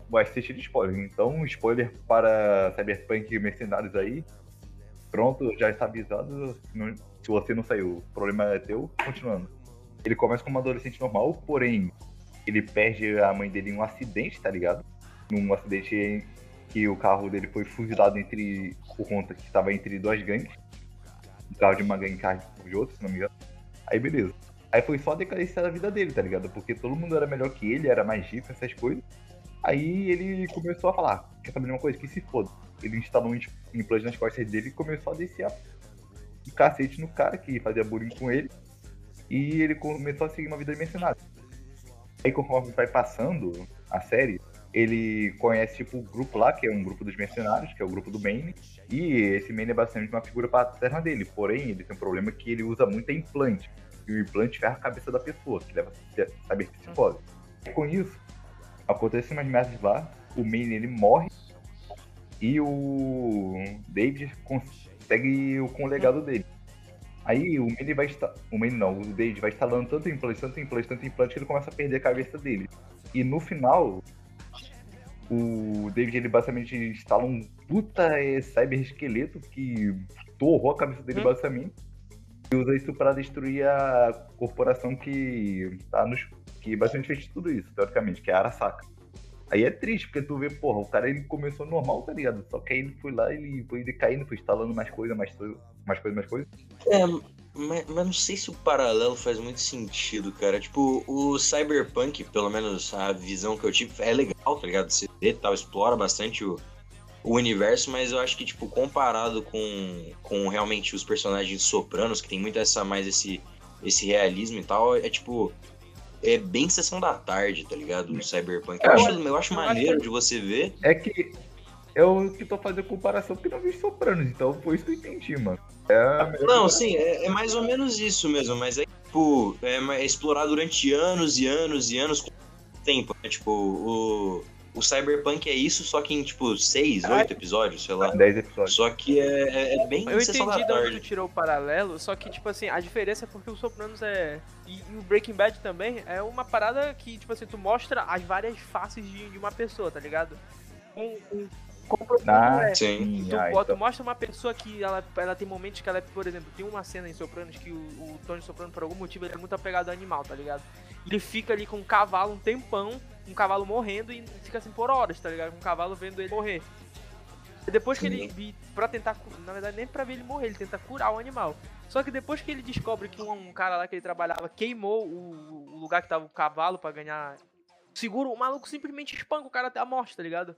Vai ser cheio de spoiler. Então, spoiler para Cyberpunk Mercenários aí. Pronto, já está avisado. Se não- Se você não saiu, o problema é teu. Continuando. Ele começa como um adolescente normal, porém, ele perde a mãe dele em um acidente, tá ligado? Num acidente em que o carro dele foi fuzilado entre. por conta que estava entre duas gangues. Um carro de uma gangue e carro de outra, se não me engano. Aí beleza. Aí foi só a decadência da vida dele, tá ligado? Porque todo mundo era melhor que ele, era mais rico, essas coisas. Aí ele começou a falar, quer saber de uma coisa? Que se foda. Ele instalou um implante nas costas dele e começou a descer a... um cacete no cara que fazia bullying com ele. E ele começou a seguir uma vida de mercenário. Aí conforme vai passando a série, ele conhece tipo o grupo lá, que é um grupo dos mercenários, que é o grupo do Bane. E esse Bane é basicamente uma figura paterna dele. Porém, ele tem um problema que ele usa muito implante. E o implante ferra a cabeça da pessoa, que leva a saber psicose. E com isso, acontecem umas merdas lá, o Maine ele morre e o David consegue o com o legado dele. Aí o Maine vai estar. O Maine não, o David vai instalando tanto implante, tanto implante, tanto implante que ele começa a perder a cabeça dele. E no final, o David ele basicamente instala um puta é, cyber esqueleto que torrou a cabeça dele Hum. basicamente. E usa isso pra destruir a corporação que tá nos. que basicamente fez tudo isso, teoricamente, que é a Arasaka. Aí é triste, porque tu vê, porra, o cara ele começou normal, tá ligado? Só que aí ele foi lá, ele foi decaindo, foi instalando mais coisa, mais, coisa, mais coisa, mais coisa. É, mas, mas não sei se o paralelo faz muito sentido, cara. Tipo, o Cyberpunk, pelo menos a visão que eu tive, é legal, tá ligado? Você vê, tal, explora bastante o, o universo, mas eu acho que, tipo, comparado com, com realmente os personagens sopranos, que tem muito essa mais esse, esse realismo e tal, é tipo. É bem sessão da tarde, tá ligado? O Cyberpunk. Eu É, acho, eu acho maneiro de você ver. É que eu que tô fazendo comparação porque não vi sopranos, então foi isso que eu entendi, mano. É Não, sim, é, é mais ou menos isso mesmo, mas é tipo, é, é explorar durante anos e anos e anos com tempo, né? Tipo, o, o Cyberpunk é isso, só que em tipo seis, Ai. oito episódios, sei lá. 10 episódios. Só que é, é- é bem Eu entendi de onde tu tirou o paralelo, só que, tipo assim, a diferença é porque o Sopranos é. E, e o Breaking Bad também é uma parada que, tipo assim, tu mostra as várias faces de, de uma pessoa, tá ligado? Com, com, com profundo Ah, é. Sim. Tu, ah, então. mostra uma pessoa que ela, ela tem momentos que ela é, por exemplo, tem uma cena em Sopranos que o, o Tony Soprano, por algum motivo, ele é muito apegado ao animal, tá ligado? Ele fica ali com um cavalo um tempão, um cavalo morrendo e fica assim por horas, tá ligado? Com um cavalo vendo ele morrer. E depois que ele, e pra tentar, na verdade nem pra ver ele morrer, ele tenta curar o animal. Só que depois que ele descobre que um, um cara lá que ele trabalhava queimou o, o lugar que tava o cavalo pra ganhar seguro, o maluco simplesmente espanca o cara até a morte, tá ligado?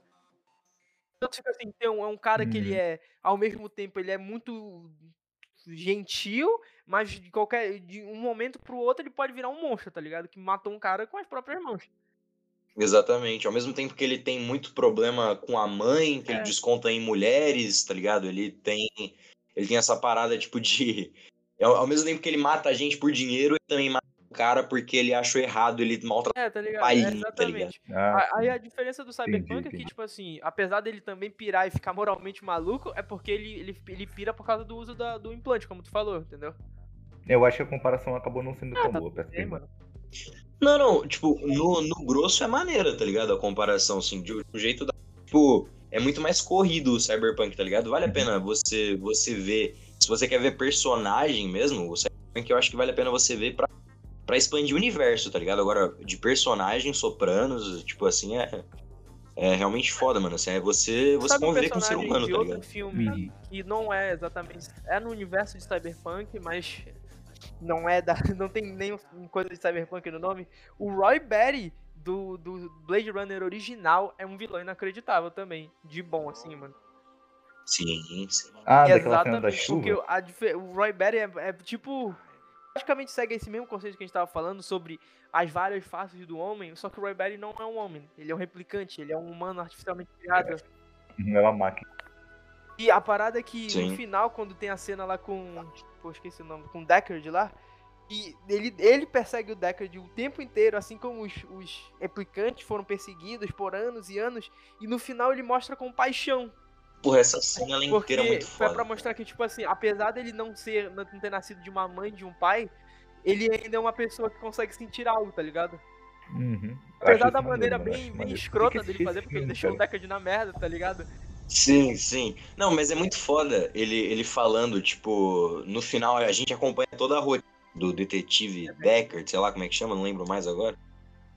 Então, tipo assim, tem um, é um cara que ele Uhum. é, ao mesmo tempo, ele é muito gentil, mas de qualquer, de um momento pro outro ele pode virar um monstro, tá ligado? Que matou um cara com as próprias mãos. Exatamente. Ao mesmo tempo que ele tem muito problema com a mãe, que É. ele desconta em mulheres, tá ligado? Ele tem. Ele tem essa parada, tipo, de. Ao, mesmo tempo que ele mata a gente por dinheiro, ele também mata cara porque ele achou errado ele maltratar. É, tá ligado? Pai, É, tá ligado? Ah, Aí a diferença do Cyberpunk é que, entendi. tipo assim, apesar dele também pirar e ficar moralmente maluco, é porque ele, ele, ele pira por causa do uso da- do implante, como tu falou, entendeu? eu acho que a comparação acabou não sendo tão tá boa, É, perdão. mano. Não, não, tipo, no, no grosso é maneira, tá ligado? A comparação, assim, de um jeito da. Tipo, é muito mais corrido o Cyberpunk, tá ligado? Vale a pena você, você ver. Se você quer ver personagem mesmo, o Cyberpunk eu acho que vale a pena você ver pra, pra expandir o universo, tá ligado? Agora, de personagem, sopranos, tipo assim, é. É realmente foda, mano. Assim, é você, você Sabe um conviver com o ser humano, de tá outro ligado? filme Uhum. que não é exatamente. É no universo de Cyberpunk, mas não é da. Não tem nenhum coisa de Cyberpunk no nome. O Roy Batty do, do Blade Runner original é um vilão inacreditável também. De bom, assim, mano. Sim, sim. Ah, daquela cena da Exatamente, chuva? porque a o Roy Batty é, é tipo. Praticamente segue esse mesmo conceito que a gente tava falando sobre as várias faces do homem, só que o Roy Batty não é um homem, ele é um replicante, ele é um humano artificialmente criado. Uhum, É uma máquina. E a parada é que Sim. no final, quando tem a cena lá com. Pô, esqueci o nome, com o Deckard lá. E ele, ele persegue o Deckard o tempo inteiro, assim como os, os replicantes foram perseguidos por anos e anos. E no final ele mostra com paixão. Porra, essa cena ela Porque inteira é muito foi foda. pra mostrar que, tipo assim, apesar dele não ser, não ter nascido de uma mãe, de um pai, ele ainda é uma pessoa que consegue sentir algo, tá ligado? Uhum. Apesar da maneira maneiro, bem, bem escrota que dele fazer, porque ele deixou o. Deckard na merda, tá ligado? Sim, sim. Não, mas é muito foda ele, ele falando, tipo, no final a gente acompanha toda a rotina do detetive Deckard, sei lá como é que chama, não lembro mais agora.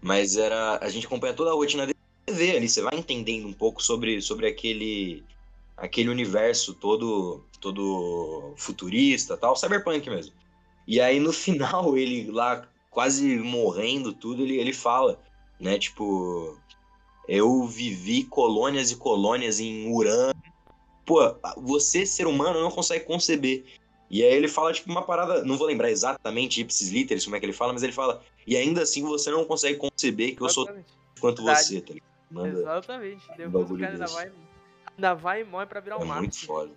Mas era. A gente acompanha toda a rotina dele. Você vê ali, você vai entendendo um pouco sobre, sobre aquele. Aquele universo todo. todo futurista tal, cyberpunk mesmo. E aí no final, ele lá quase morrendo tudo, ele, ele fala, né, tipo. Eu vivi colônias e colônias em Urano. Pô, você, ser humano, não consegue conceber. E aí ele fala, tipo, uma parada. Não vou lembrar exatamente ipsis literis como é que ele fala, mas ele fala. E ainda assim você não consegue conceber que eu sou quanto você, tá ligado? Manda. Exatamente. O bagulho cara desse. vai, ainda vai e morre pra virar É um muito foda.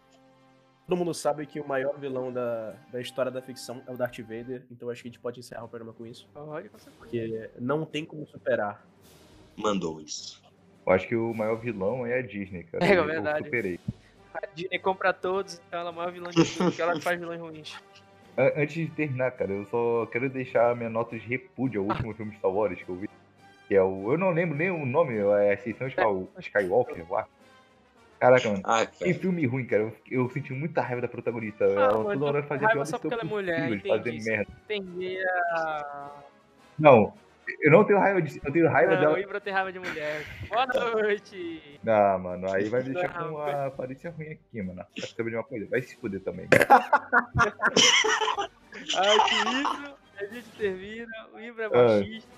Todo mundo sabe que o maior vilão da, da história da ficção é o Darth Vader, então acho que a gente pode encerrar o programa com isso, Pode, com certeza. porque não tem como superar. Mandou isso. Eu acho que o maior vilão é a Disney, cara. É, Eu- verdade. Eu superei. A Disney compra todos, então ela é a maior vilã de tudo, porque ela que faz vilões ruins. An- Antes de terminar, cara, eu só quero deixar a minha nota de repúdio ao último filme de Star Wars que eu vi. Que é o. Eu não lembro nem o nome, é Ascensão Sky- Skywalker, eu acho. Caraca, mano. Ah, Que filme ruim, cara. Eu, eu senti muita raiva da protagonista. Ah, ela toda hora fazia raiva pior só porque ela é mulher, entendi. merda. Entender a. Não, eu não tenho raiva disso. Eu tenho raiva Não, dela. o Ibra tem raiva de mulher. Boa noite! Não, mano, aí vai me deixar Não, com a aparência ruim aqui, mano. Saber de uma coisa? Vai se fuder também. Ai, que isso! A gente termina, o Ibra é Ai. machista.